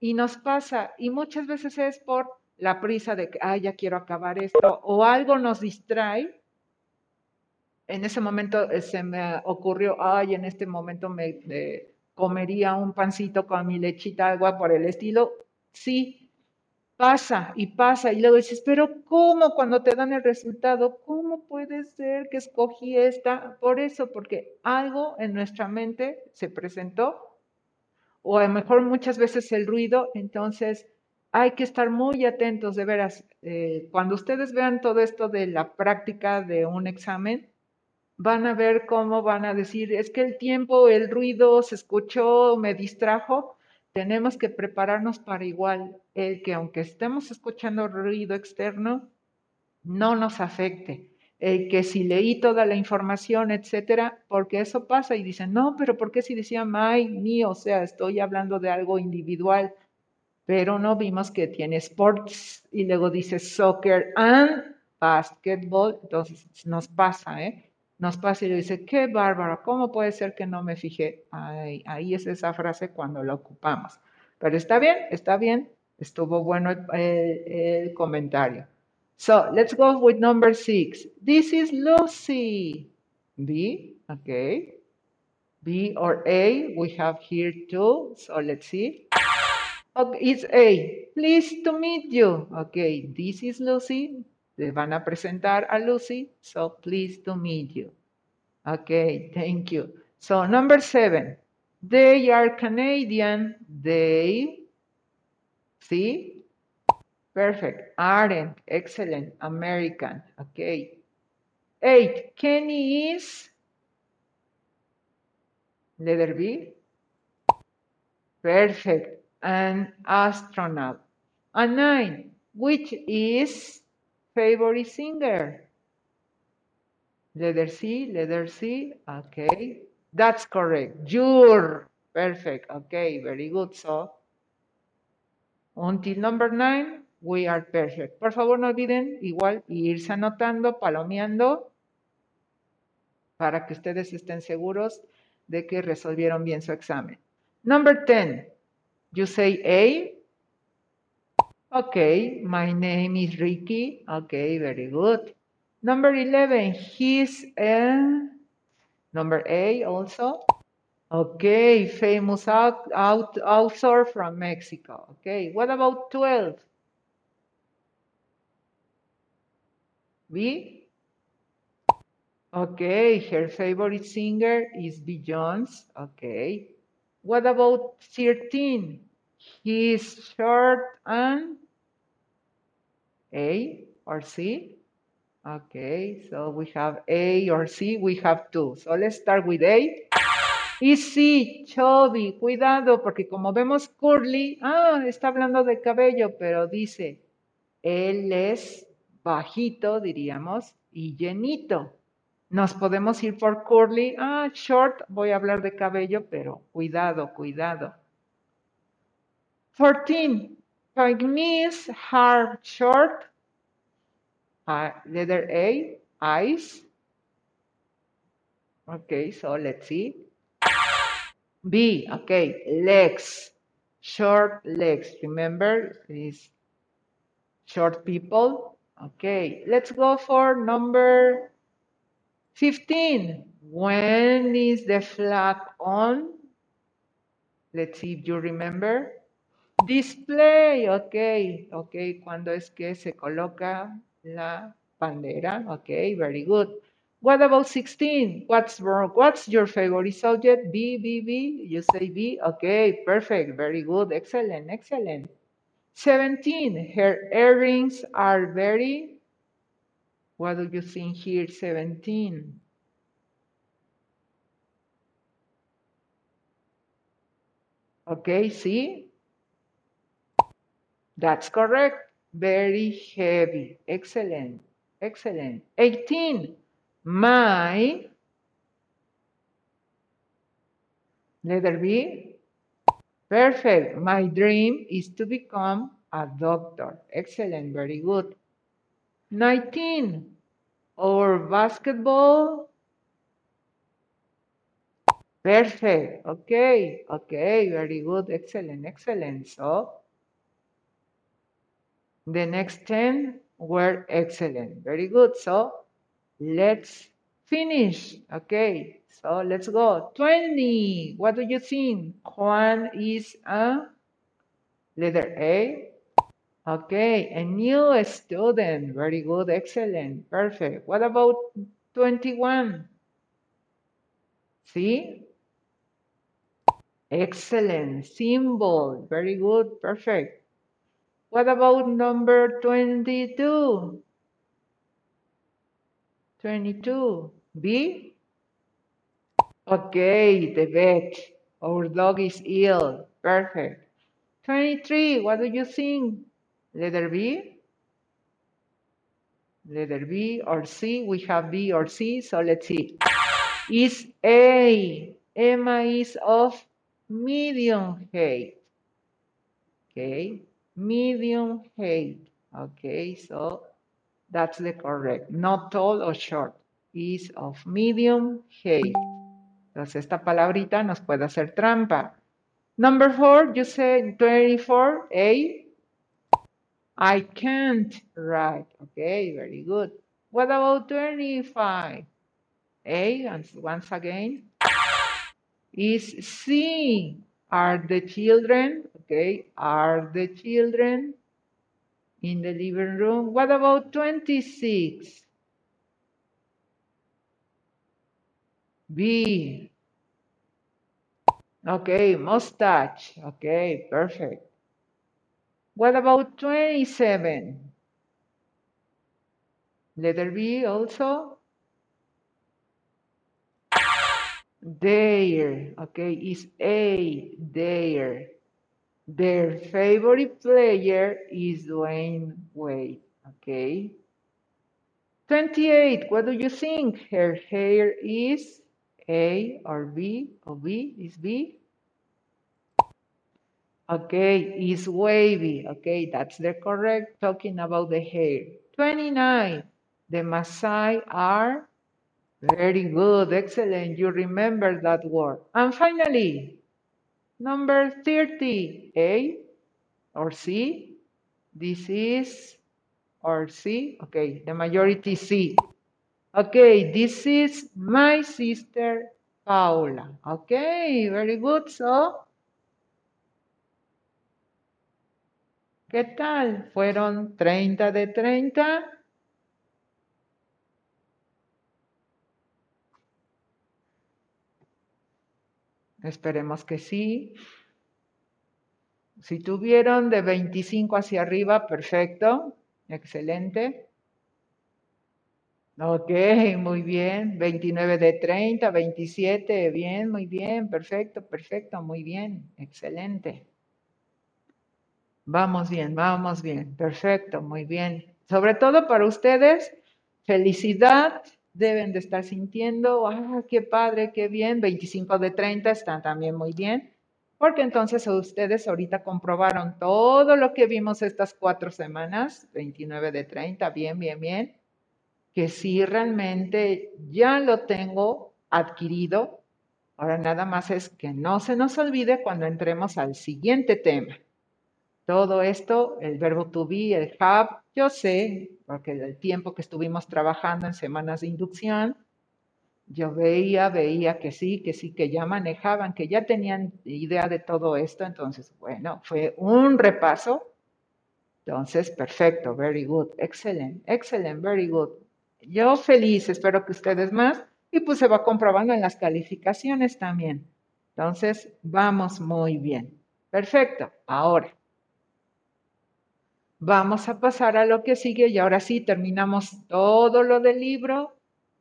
y nos pasa, y muchas veces es por la prisa de que, ay, ya quiero acabar esto, o algo nos distrae. En ese momento eh, se me ocurrió, ay, en este momento me comería un pancito con mi lechita, agua por el estilo. Sí, pasa y pasa, y luego dices, pero ¿cómo cuando te dan el resultado? ¿Cómo puede ser que escogí esta? Por eso, porque algo en nuestra mente se presentó o a lo mejor muchas veces el ruido, entonces hay que estar muy atentos, de veras. eh, cuando ustedes vean todo esto de la práctica de un examen, van a ver cómo van a decir, es que el tiempo, el ruido se escuchó, me distrajo. Tenemos que prepararnos para igual, el que aunque estemos escuchando ruido externo, no nos afecte. El que si leí toda la información, etcétera, porque eso pasa y dicen, no, pero ¿por qué si decía my, me? O sea, estoy hablando de algo individual, pero no vimos que tiene sports y luego dice soccer and basketball, entonces nos pasa, ¿eh? Nos pasa y le dice, qué bárbaro, ¿cómo puede ser que no me fijé? Ahí, es esa frase cuando la ocupamos. Pero está bien, está bien, estuvo bueno el, el- comentario. So let's go with number six. This is Lucy. B, okay. B or A, we have here too. So let's see. Okay, it's A. Pleased to meet you. Okay, this is Lucy. Le van a presentar a Lucy. So pleased to meet you. Okay, thank you. So number seven. They are Canadian. They, see? Perfect. Aren't. Excellent. American. Okay. Eight. Kenny is. Letter B. Perfect. An astronaut. And nine. Which is favorite singer? Letter C. Letter C. Okay. That's correct. Your. Perfect. Okay. Very good. So Until number nine, we are perfect. Por favor, no olviden igual irse anotando, palomeando, para que ustedes estén seguros de que resolvieron bien su examen. Number 10, you say A. Okay, my name is Ricky. Okay, very good. Number 11, he's a... Number A also. Okay, famous out, out, author from Mexico. Okay, what about 12? B? Okay, her favorite singer is Beyoncé. Okay. What about 13? He's short and A or C? Okay, so we have A or C, we have two. So let's start with A. Y sí, chubby, cuidado, porque como vemos curly, ah, está hablando de cabello, pero dice, él es bajito, diríamos, y llenito. Nos podemos ir por curly. Ah, short, voy a hablar de cabello, pero cuidado, cuidado. 14. Pygmies are short. Uh, letter A, eyes. Okay, so let's see. B, okay, legs. Short legs. Remember, these short people. Okay, let's go for number 15. When is the flag on? Let's see if you remember. Display, ok, ok, cuando es que se coloca la bandera, ok, very good. What about 16? What's wrong? What's your favorite subject? B, B, B, you say B, okay, perfect, very good, excellent, excellent. 17, her earrings are very, what do you think here, 17? Okay, see? That's correct. Very heavy. Excellent. Excellent. 18. My letter B. Perfect. My dream is to become a doctor. Excellent. Very good. 19. or basketball. Perfect. Okay. Okay. Very good. Excellent. Excellent. So, the next 10 were excellent. Very good. So let's finish. Okay. So let's go. 20. What do you think? Juan is a letter A. Okay. A new student. Very good. Excellent. Perfect. What about 21? See? Excellent. Symbol. Very good. Perfect. What about number 22? 22. B? Okay, the vet. Our dog is ill. Perfect. 23. What do you think? Letter B? Letter B or C? We have B or C, so let's see. Is A. Emma is of medium height. Okay medium height. Okay, so that's the correct. Not tall or short. Is of medium height. Entonces esta palabrita nos puede hacer trampa. Number four, you say 24, A. I can't write. Okay, very good. What about 25? A, and once again. Is C. Are the children Okay, are the children in the living room? What about 26? B. Okay, mustache. Okay, perfect. What about 27? Letter B also? There. Okay, is A. There. Their favorite player is Dwayne Wade. Okay. 28. What do you think? Her hair is A or B? Or B is B? Okay, is wavy. Okay, that's the correct talking about the hair. 29. The Maasai are very good, excellent. You remember that word. And finally, Number 30, A or C. This is or C. Okay, the majority C. Okay, this is my sister Paula. Okay, very good. So, ¿qué tal? ¿Fueron 30 de 30? Esperemos que sí. Si tuvieron de 25 hacia arriba, perfecto. Excelente. Ok, muy bien. 29 de 30, 27, bien, muy bien, perfecto, perfecto, muy bien, excelente. Vamos bien, vamos bien, perfecto, muy bien. Sobre todo para ustedes, felicidad deben de estar sintiendo, ah, qué padre, qué bien, 25 de 30 están también muy bien, porque entonces ustedes ahorita comprobaron todo lo que vimos estas cuatro semanas, 29 de 30, bien, bien, bien, que sí realmente ya lo tengo adquirido. Ahora nada más es que no se nos olvide cuando entremos al siguiente tema. Todo esto, el verbo to be, el have, yo sé, porque el tiempo que estuvimos trabajando en semanas de inducción, yo veía, veía que sí, que sí, que ya manejaban, que ya tenían idea de todo esto. Entonces, bueno, fue un repaso. Entonces, perfecto, very good, excellent, excellent, very good. Yo feliz, espero que ustedes más. Y pues se va comprobando en las calificaciones también. Entonces, vamos muy bien. Perfecto. Ahora, vamos a pasar a lo que sigue y ahora sí terminamos todo lo del libro,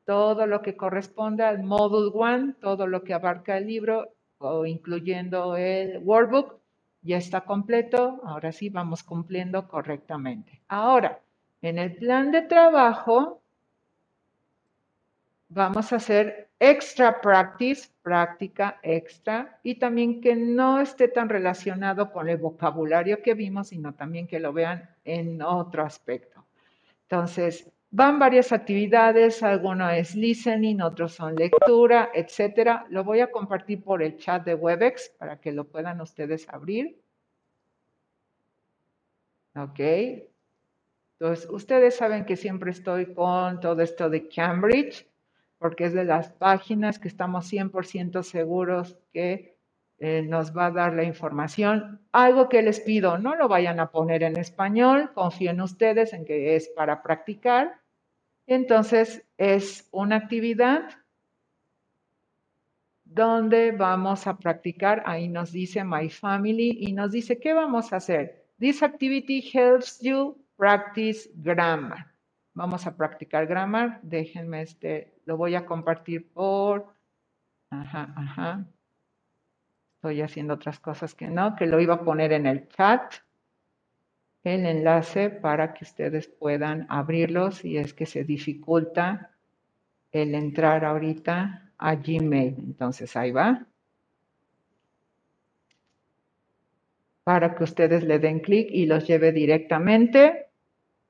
todo lo que corresponde al Module 1, todo lo que abarca el libro, o incluyendo el workbook, ya está completo. Ahora sí vamos cumpliendo correctamente. Ahora, en el plan de trabajo, vamos a hacer extra practice, práctica extra, y también que no esté tan relacionado con el vocabulario que vimos, sino también que lo vean en otro aspecto. Entonces, van varias actividades, alguno es listening, otros son lectura, etcétera. Lo voy a compartir por el chat de Webex para que lo puedan ustedes abrir. Ok. Entonces, ustedes saben que siempre estoy con todo esto de Cambridge porque es de las páginas que estamos 100% seguros que eh, nos va a dar la información. Algo que les pido, no lo vayan a poner en español, confíen ustedes en que es para practicar. Entonces, es una actividad donde vamos a practicar, ahí nos dice My Family y nos dice, ¿qué vamos a hacer? This activity helps you practice grammar. Vamos a practicar grammar. Déjenme este, lo voy a compartir por... Ajá, ajá. Estoy haciendo otras cosas que no, que lo iba a poner en el chat. El enlace para que ustedes puedan abrirlo si es que se dificulta el entrar ahorita a Gmail. Entonces ahí va. Para que ustedes le den clic y los lleve directamente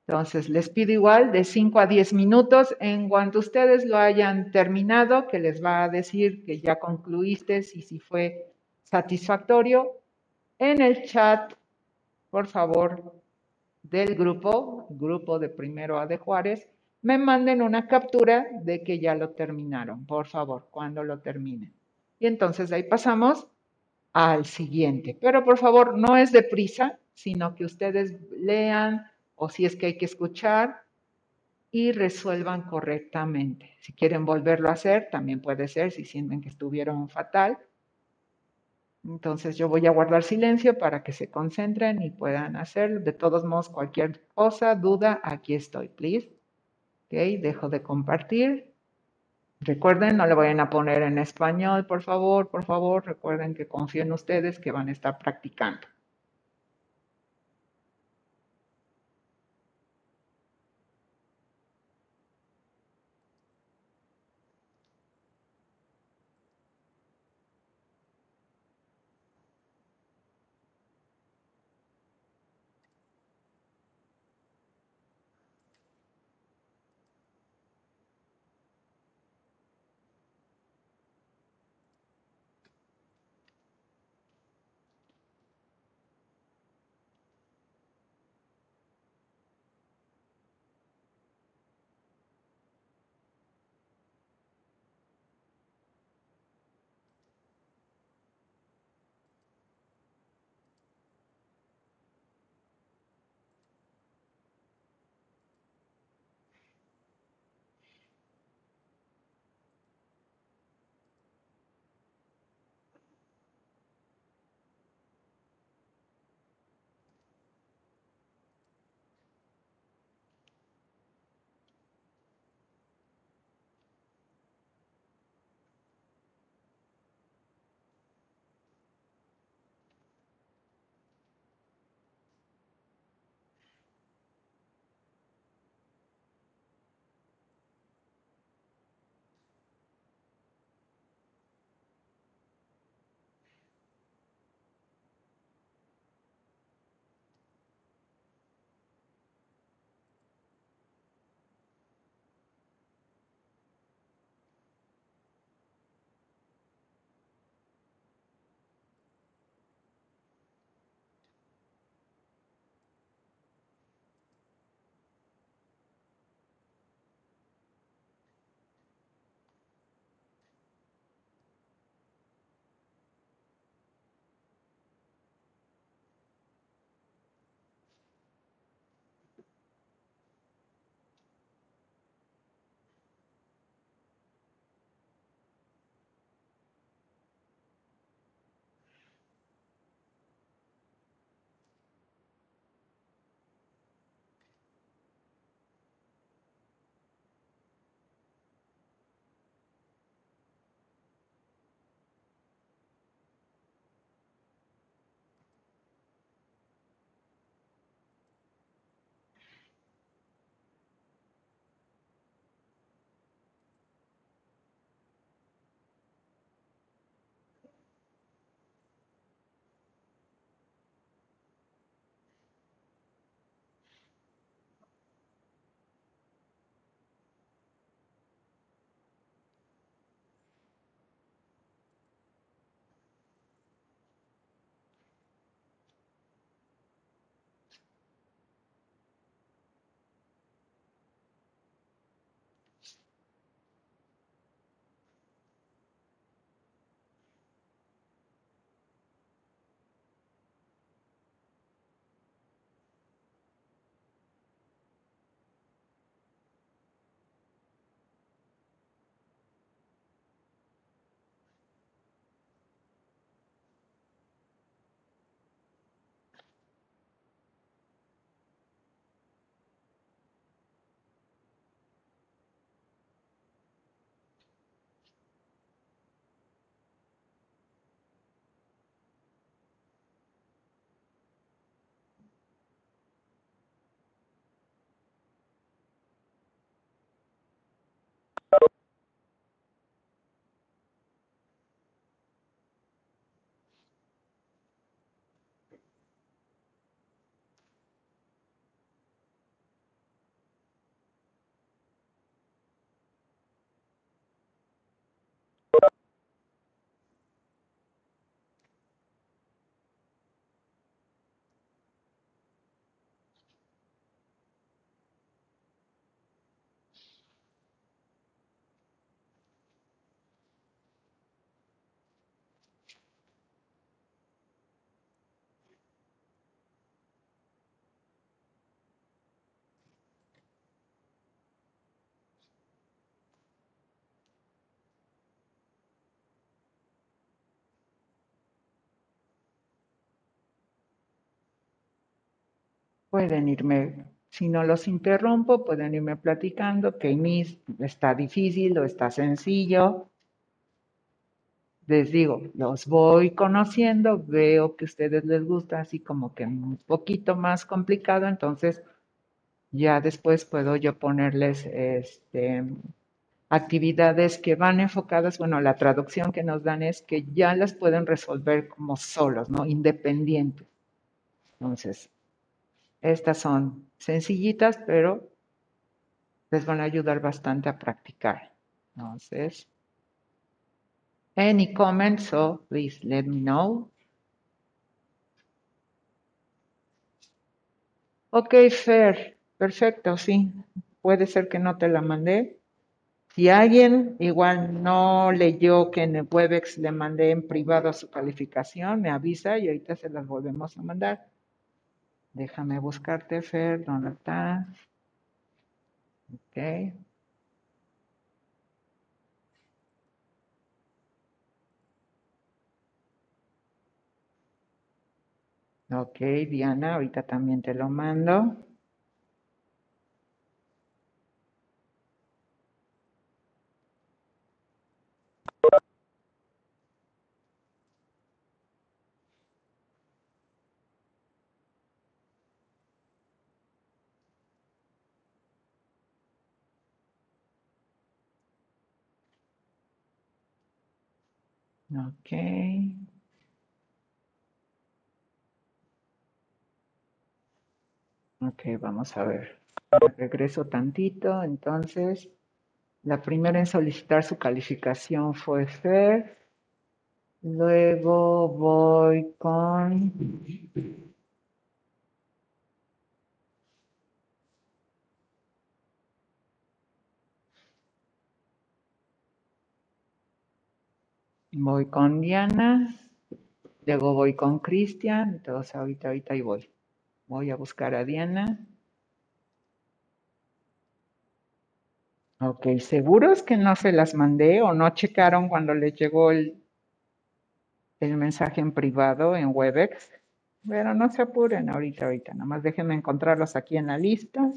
entonces, les pido igual de 5 a 10 minutos. En cuanto ustedes lo hayan terminado, que les va a decir que ya concluiste y si fue satisfactorio, en el chat, por favor, del grupo, grupo de primero A de Juárez, me manden una captura de que ya lo terminaron, por favor, cuando lo terminen. Y entonces ahí pasamos al siguiente. Pero por favor, no es deprisa, sino que ustedes lean o si es que hay que escuchar y resuelvan correctamente. Si quieren volverlo a hacer, también puede ser si sienten que estuvieron fatal. Entonces yo voy a guardar silencio para que se concentren y puedan hacer. De todos modos, cualquier cosa, duda, aquí estoy, please. Ok, dejo de compartir. Recuerden, no le vayan a poner en español, por favor, por favor. Recuerden que confío en ustedes que van a estar practicando. Pueden irme, si no los interrumpo, pueden irme platicando que Miss está difícil o está sencillo. Les digo, los voy conociendo, veo que a ustedes les gusta así como que un poquito más complicado, entonces ya después puedo yo ponerles este, actividades que van enfocadas, bueno, la traducción que nos dan es que ya las pueden resolver como solos, ¿no? Independientes. Entonces, estas son sencillitas, pero les van a ayudar bastante a practicar. Entonces, any comments, so please let me know. Ok, Fer, perfecto, sí. Puede ser que no te la mandé. Si alguien igual no leyó que en el Webex le mandé en privado su calificación, me avisa y ahorita se las volvemos a mandar. Déjame buscarte, Fer, ¿dónde estás? Ok. Ok, Diana, ahorita también te lo mando. Ok. Ok, vamos a ver. Regreso tantito. Entonces, la primera en solicitar su calificación fue Fer. Luego voy con... Voy con Diana. Luego voy con Cristian. Entonces, ahorita, ahorita ahí voy. Voy a buscar a Diana. Ok, ¿seguros que no se las mandé o no checaron cuando les llegó el, el mensaje en privado en Webex? Pero no se apuren ahorita, ahorita. Nada más déjenme encontrarlos aquí en la lista.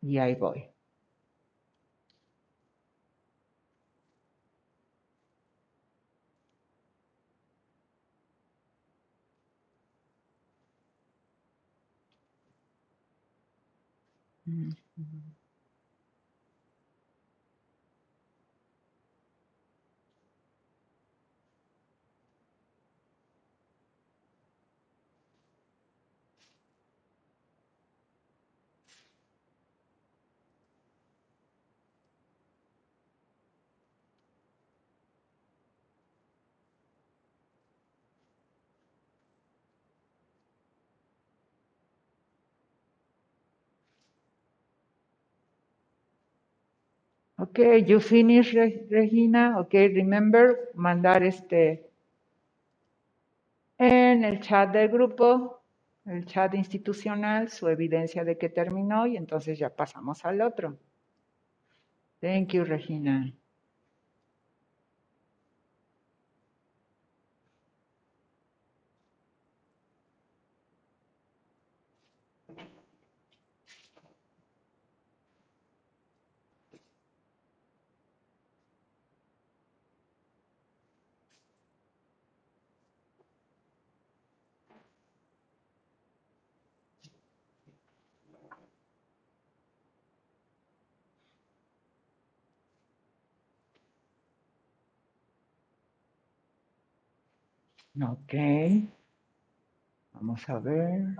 Y ahí voy. Mm. Okay, you finish, Re- Regina. Okay, remember mandar este en el chat del grupo, el chat institucional, su evidencia de que terminó y entonces ya pasamos al otro. Thank you, Regina. Ok. Vamos a ver.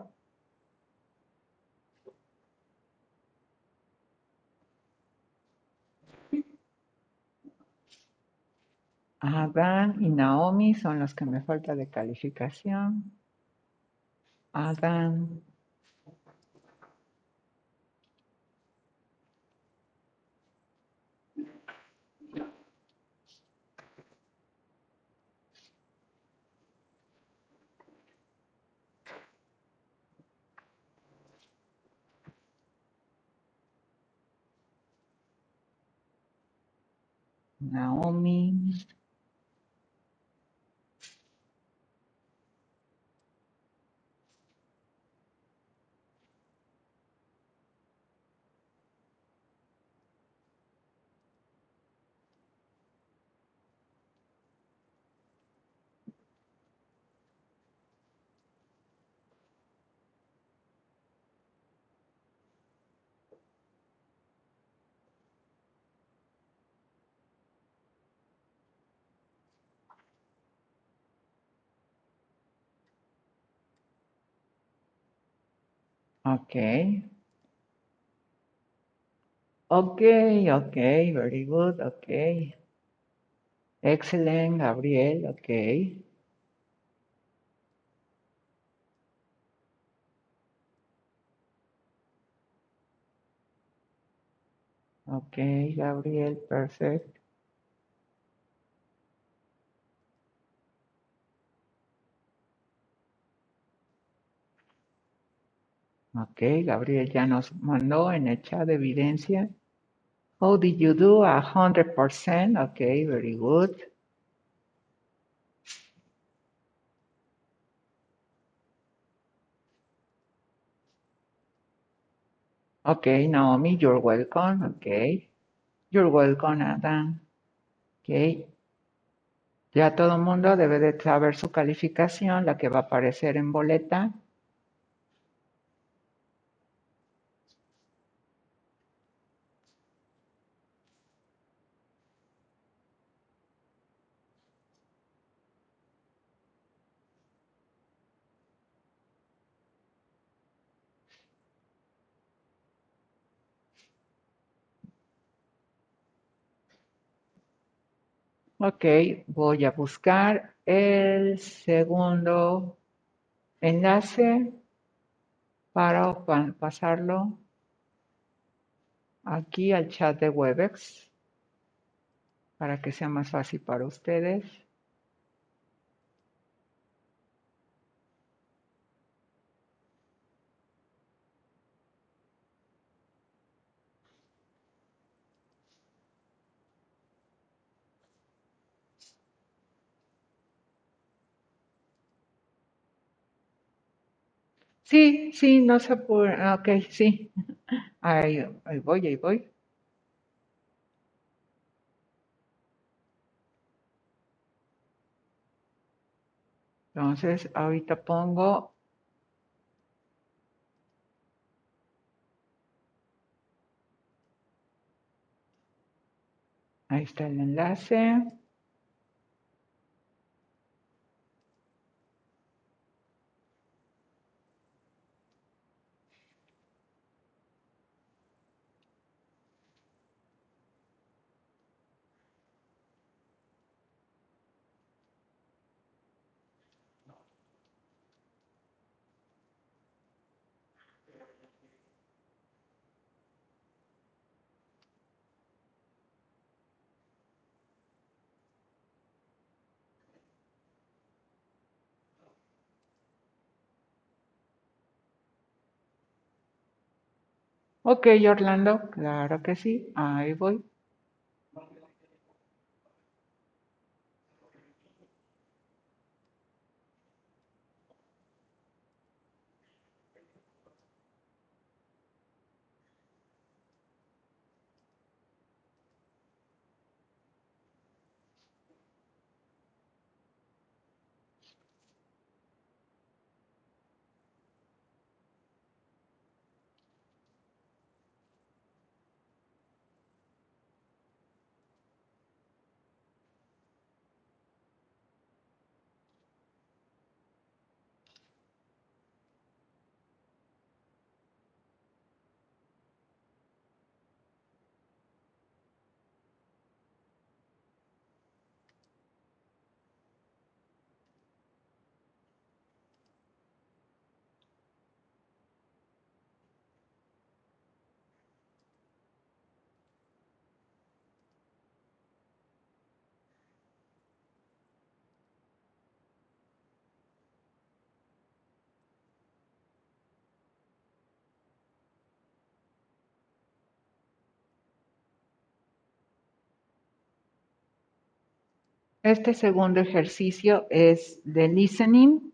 Adán y Naomi son los que me falta de calificación. Adán. Naomi. Okay. Okay, okay, very good, okay. Excellent, Gabriel, okay. Okay, Gabriel, perfect. Ok, Gabriel ya nos mandó en el chat de evidencia. How did you do? A hundred percent. Okay, very good. Okay, Naomi, you're welcome. Okay. You're welcome, Adam. Okay. Ya todo el mundo debe de saber su calificación, la que va a aparecer en boleta. Ok, voy a buscar el segundo enlace para pa- pasarlo aquí al chat de Webex para que sea más fácil para ustedes. Sí, sí, no se apure. ah, Ok, sí. Ahí, ahí voy, ahí voy. Entonces, ahorita pongo, ahí está el enlace. Ok, Orlando, claro que sí, ahí voy. Este segundo ejercicio es de listening.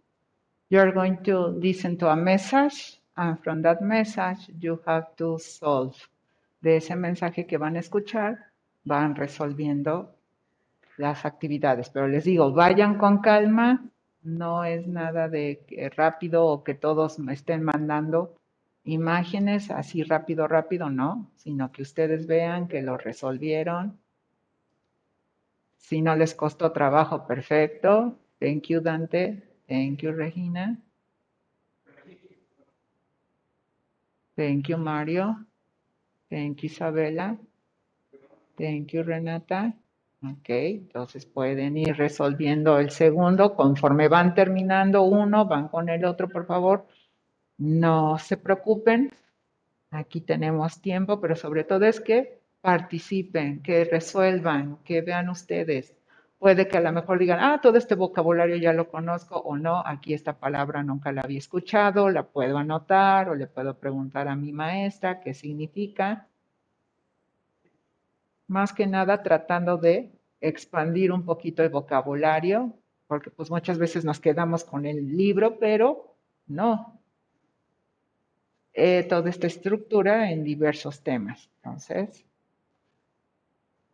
You are going to listen to a message, and from that message, you have to solve. De ese mensaje que van a escuchar, van resolviendo las actividades. Pero les digo, vayan con calma, no es nada de rápido o que todos me estén mandando imágenes así rápido, rápido, no, sino que ustedes vean que lo resolvieron. Si no les costó trabajo, perfecto. Thank you, Dante. Thank you, Regina. Thank you, Mario. Thank you, Isabela. Thank you, Renata. Ok, entonces pueden ir resolviendo el segundo. Conforme van terminando uno, van con el otro, por favor. No se preocupen. Aquí tenemos tiempo, pero sobre todo es que participen, que resuelvan, que vean ustedes. Puede que a lo mejor digan, ah, todo este vocabulario ya lo conozco o no, aquí esta palabra nunca la había escuchado, la puedo anotar o le puedo preguntar a mi maestra qué significa. Más que nada tratando de expandir un poquito el vocabulario, porque pues muchas veces nos quedamos con el libro, pero no. Eh, toda esta estructura en diversos temas. Entonces,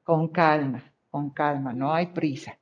con calma con calma, no hay prisa.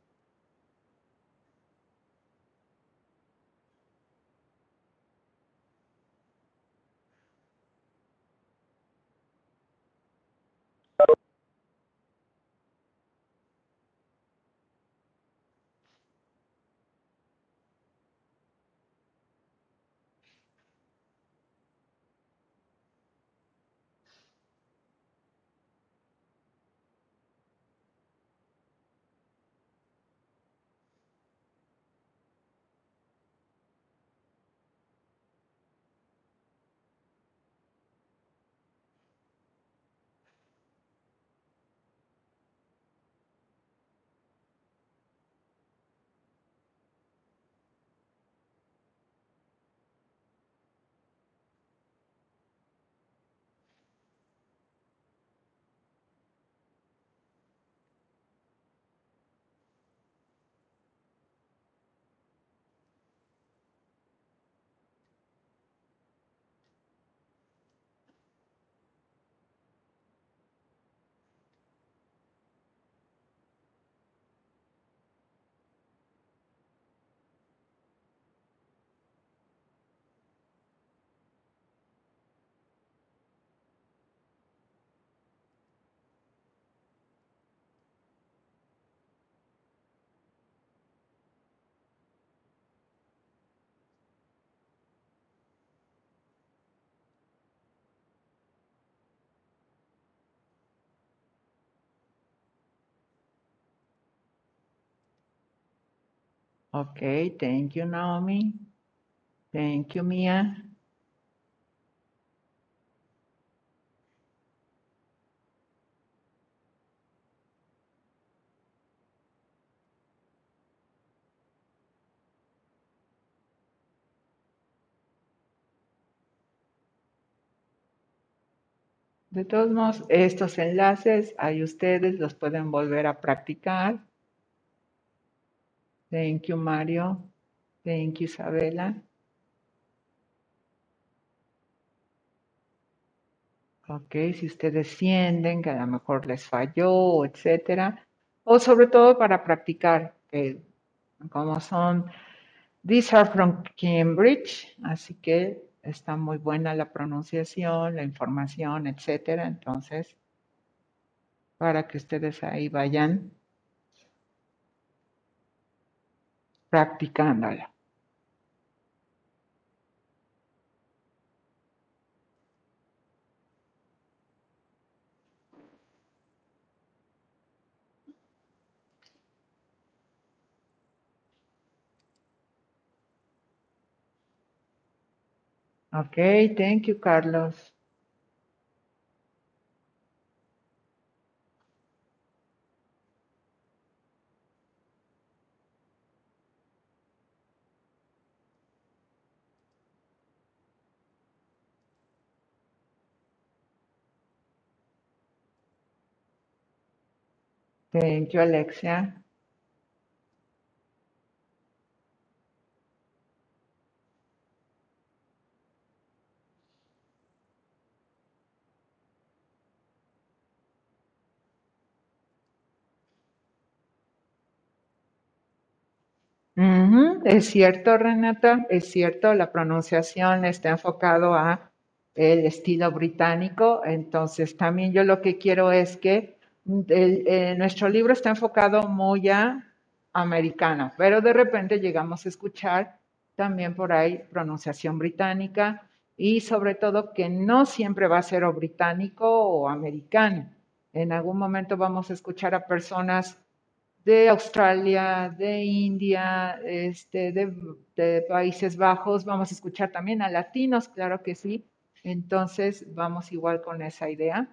Okay, thank you, Naomi. Thank you, Mia. De todos modos, estos enlaces, ahí ustedes los pueden volver a practicar. Thank you, Mario. Thank you, Isabela. Ok, si ustedes sienten que a lo mejor les falló, etcétera. O sobre todo para practicar, que como son, these are from Cambridge, así que está muy buena la pronunciación, la información, etcétera. Entonces, para que ustedes ahí vayan practicándola. Okay, thank you, Carlos. Thank you, Alexia. Es cierto, Renata, es cierto, la pronunciación está enfocado a el estilo británico, entonces también yo lo que quiero es que eh, nuestro libro está enfocado muy a americano, pero de repente llegamos a escuchar también por ahí pronunciación británica y sobre todo que no siempre va a ser o británico o americano. En algún momento vamos a escuchar a personas de Australia, de India, este, de, de Países Bajos, vamos a escuchar también a latinos, claro que sí. Entonces vamos igual con esa idea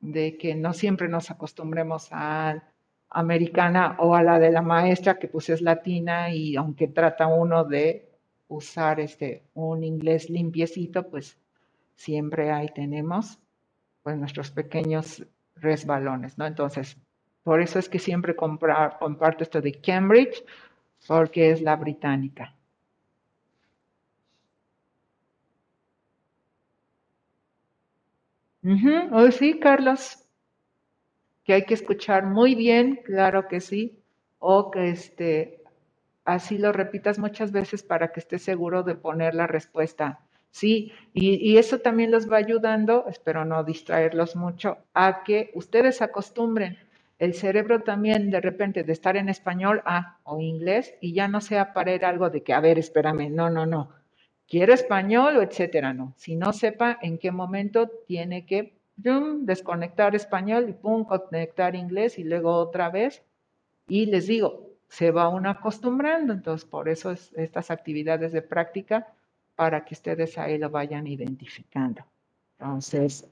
de que no siempre nos acostumbremos a americana o a la de la maestra que pues es latina y aunque trata uno de usar este un inglés limpiecito, pues siempre ahí tenemos pues nuestros pequeños resbalones, ¿no? Entonces, por eso es que siempre comprar, comparto esto de Cambridge, porque es la británica. Uh Oh, sí, Carlos, que hay que escuchar muy bien, claro que sí, o que este, así lo repitas muchas veces para que estés seguro de poner la respuesta. Sí, y, y, eso también los va ayudando, espero no distraerlos mucho, a que ustedes acostumbren. El cerebro también de repente de estar en español ah, o inglés y ya no sea para ir algo de que, a ver, espérame, no, no, no, quiero español o etcétera, no. Si no sepa en qué momento tiene que desconectar español y pum, conectar inglés y luego otra vez. Y les digo, se va uno acostumbrando, entonces por eso es estas actividades de práctica para que ustedes ahí lo vayan identificando. Entonces,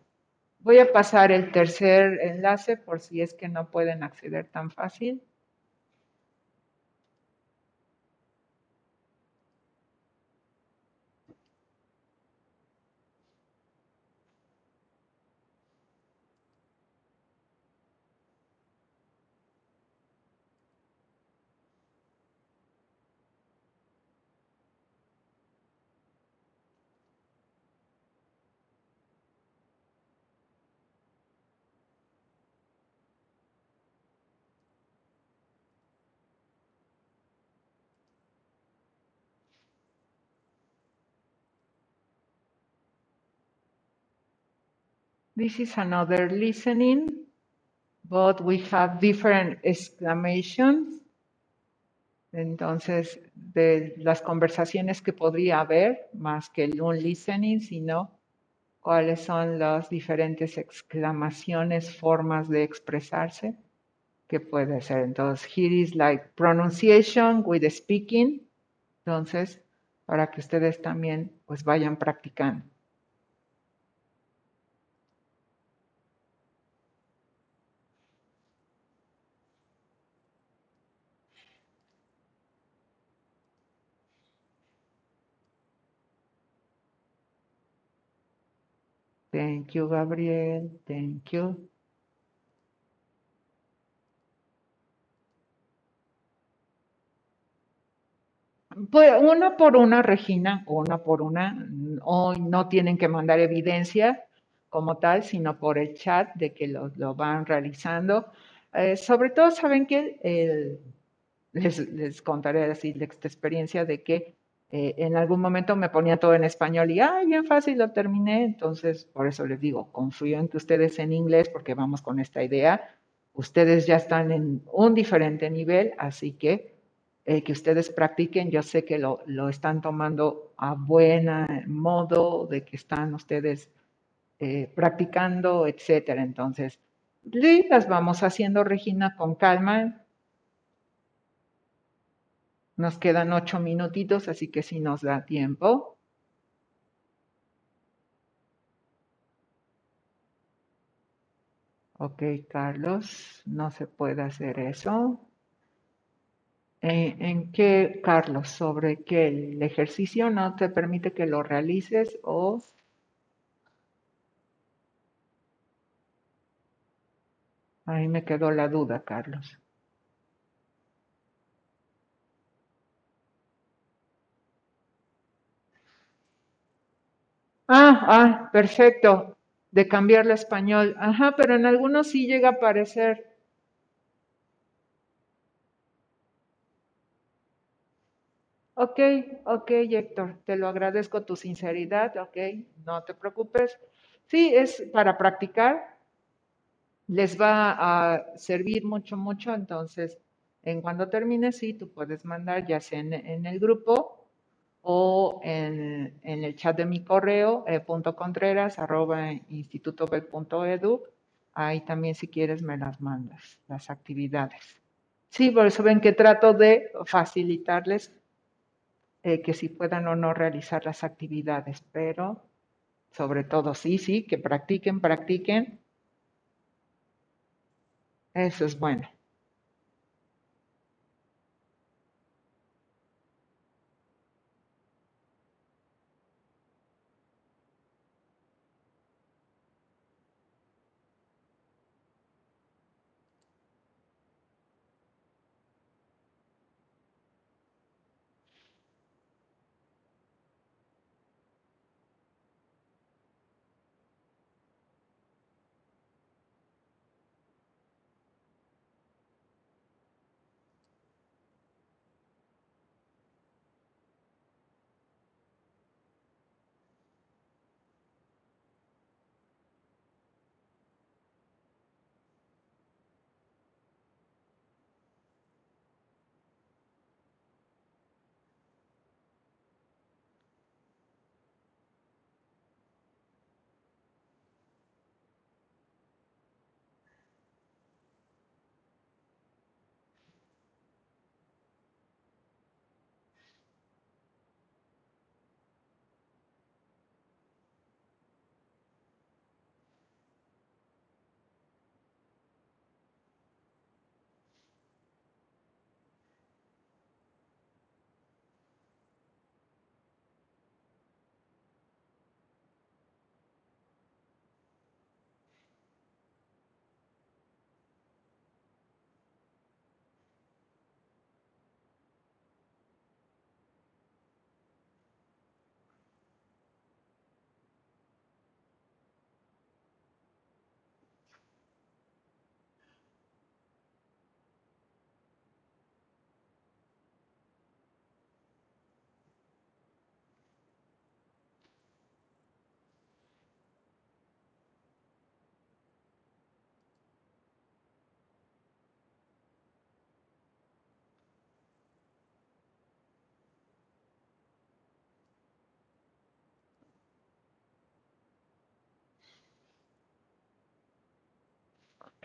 voy a pasar el tercer enlace por si es que no pueden acceder tan fácil. This is another listening, but we have different exclamations. Entonces, de las conversaciones que podría haber, más que un listening, sino cuáles son las diferentes exclamaciones, formas de expresarse que puede ser. Entonces, here is like pronunciation with speaking. Entonces, para que ustedes también pues vayan practicando. Thank you, Gabriel. Thank you. Pues una por una, Regina, una por una. Hoy no tienen que mandar evidencia como tal, sino por el chat de que lo, lo van realizando. Eh, sobre todo, saben que les, les, contaré así la experiencia de que eh, en algún momento me ponía todo en español y, ay, bien fácil, lo terminé. Entonces, por eso les digo, confío en que ustedes en inglés, porque vamos con esta idea. Ustedes ya están en un diferente nivel, así que eh, que ustedes practiquen. Yo sé que lo, lo, están tomando a buena modo, de que están ustedes eh, practicando, etcétera. Entonces, las vamos haciendo, Regina, con calma. Nos quedan ocho minutitos, así que sí nos da tiempo. Ok, Carlos, no se puede hacer eso. ¿En, ¿En, qué, Carlos? ¿Sobre qué? ¿El ejercicio no te permite que lo realices o...? Ahí me quedó la duda, Carlos. Ah, ah, perfecto. De cambiarlo a español. Ajá, pero en algunos sí llega a aparecer. Ok, ok, Héctor, te lo agradezco tu sinceridad, ok, no te preocupes. Sí, es para practicar, les va a servir mucho, mucho, entonces, en cuando termines, sí, tú puedes mandar ya sea en el grupo o en, el chat de mi correo, eh, punto contreras, arroba institutobel.edu. Ahí también si quieres me las mandas, las actividades. Sí, por eso ven que trato de facilitarles eh, que si puedan o no realizar las actividades, pero sobre todo sí, sí, que practiquen, practiquen. Eso es bueno.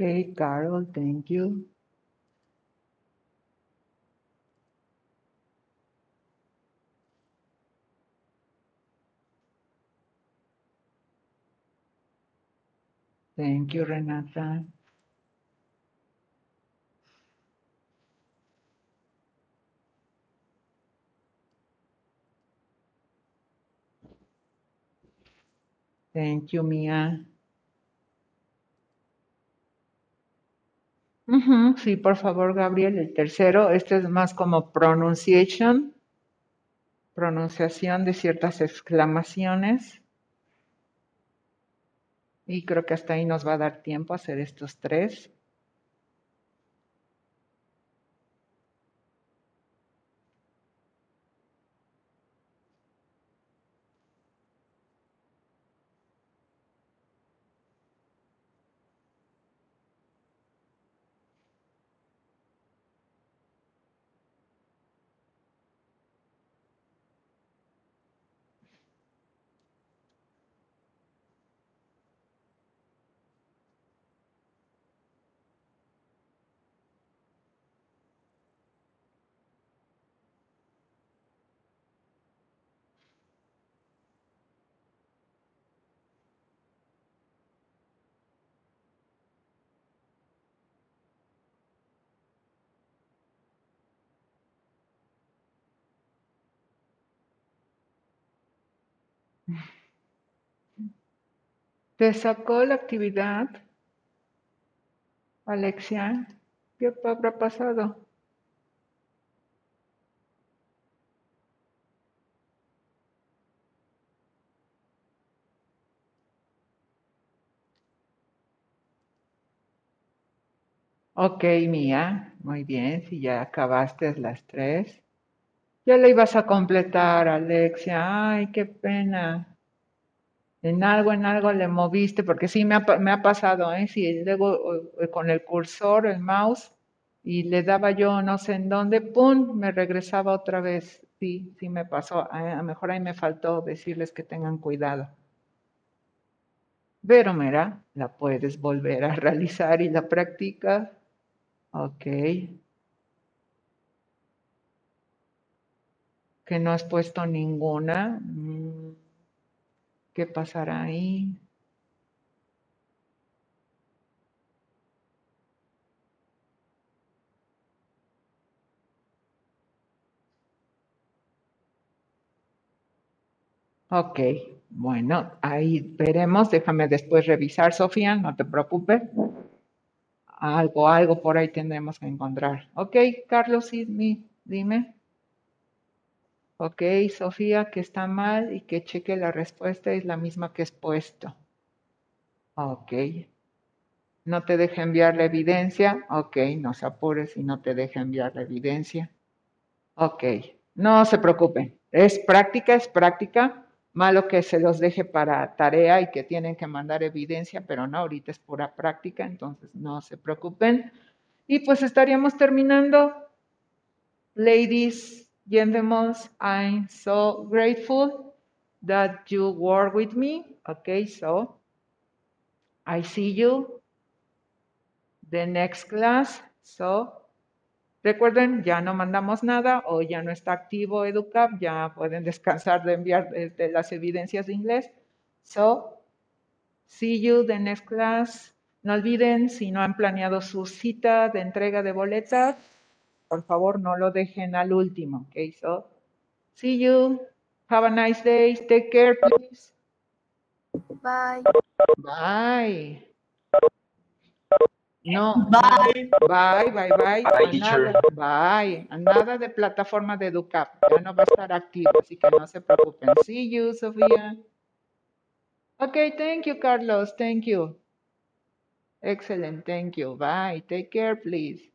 Okay, Carol, thank you. Thank you, Renata. Thank you, Mia. Sí, por favor, Gabriel. El tercero, este es más como pronunciation, pronunciación de ciertas exclamaciones. Y creo que hasta ahí nos va a dar tiempo a hacer estos tres. ¿Te sacó la actividad, Alexia? ¿Qué habrá pasado? Ok, Mía, muy bien, si ya acabaste las tres. Ya la ibas a completar, Alexia. Ay, qué pena. En algo, en algo le moviste, porque sí me ha, pasado, ¿eh? Sí, luego eh, con el cursor, el mouse, y le daba yo no sé en dónde, ¡pum! Me regresaba otra vez Sí, sí me pasó. A lo mejor ahí me faltó decirles que tengan cuidado. Pero mira, la puedes volver a realizar y la practicas. Ok. Que no has puesto ninguna. Mm, ¿Qué pasará ahí? Ok, bueno, ahí veremos. Déjame después revisar, Sofía, no te preocupes. Algo, algo por ahí tendremos que encontrar. Ok, Carlos, dime. Ok, Sofía, que está mal y que cheque la respuesta es la misma que es puesto. Ok. No te deja enviar la evidencia. Ok, no se apures si no te deja enviar la evidencia. Ok, no se preocupen. Es práctica, es práctica. Malo que se los deje para tarea y que tienen que mandar evidencia, pero no, ahorita es pura práctica, entonces no se preocupen. Y pues estaríamos terminando. Ladies, gentlemen, I'm so grateful that you work with me. Okay, so I see you the next class. So Recuerden, ya no mandamos nada o ya no está activo EduCap, ya pueden descansar de enviar este, las evidencias de inglés. So, see you the next class. No olviden, si no han planeado su cita de entrega de boletas, por favor no lo dejen al último. Okay, so, see you. Have a nice day. Take care, please. Bye. Bye. No. Bye. Bye, bye, bye. Bye, nada, bye. Nada de plataforma de EduCap. Ya no va a estar activo, así que no se preocupen. See you, Sofía. Okay, thank you, Carlos. Thank you. Excellent. Thank you. Bye. Take care, please.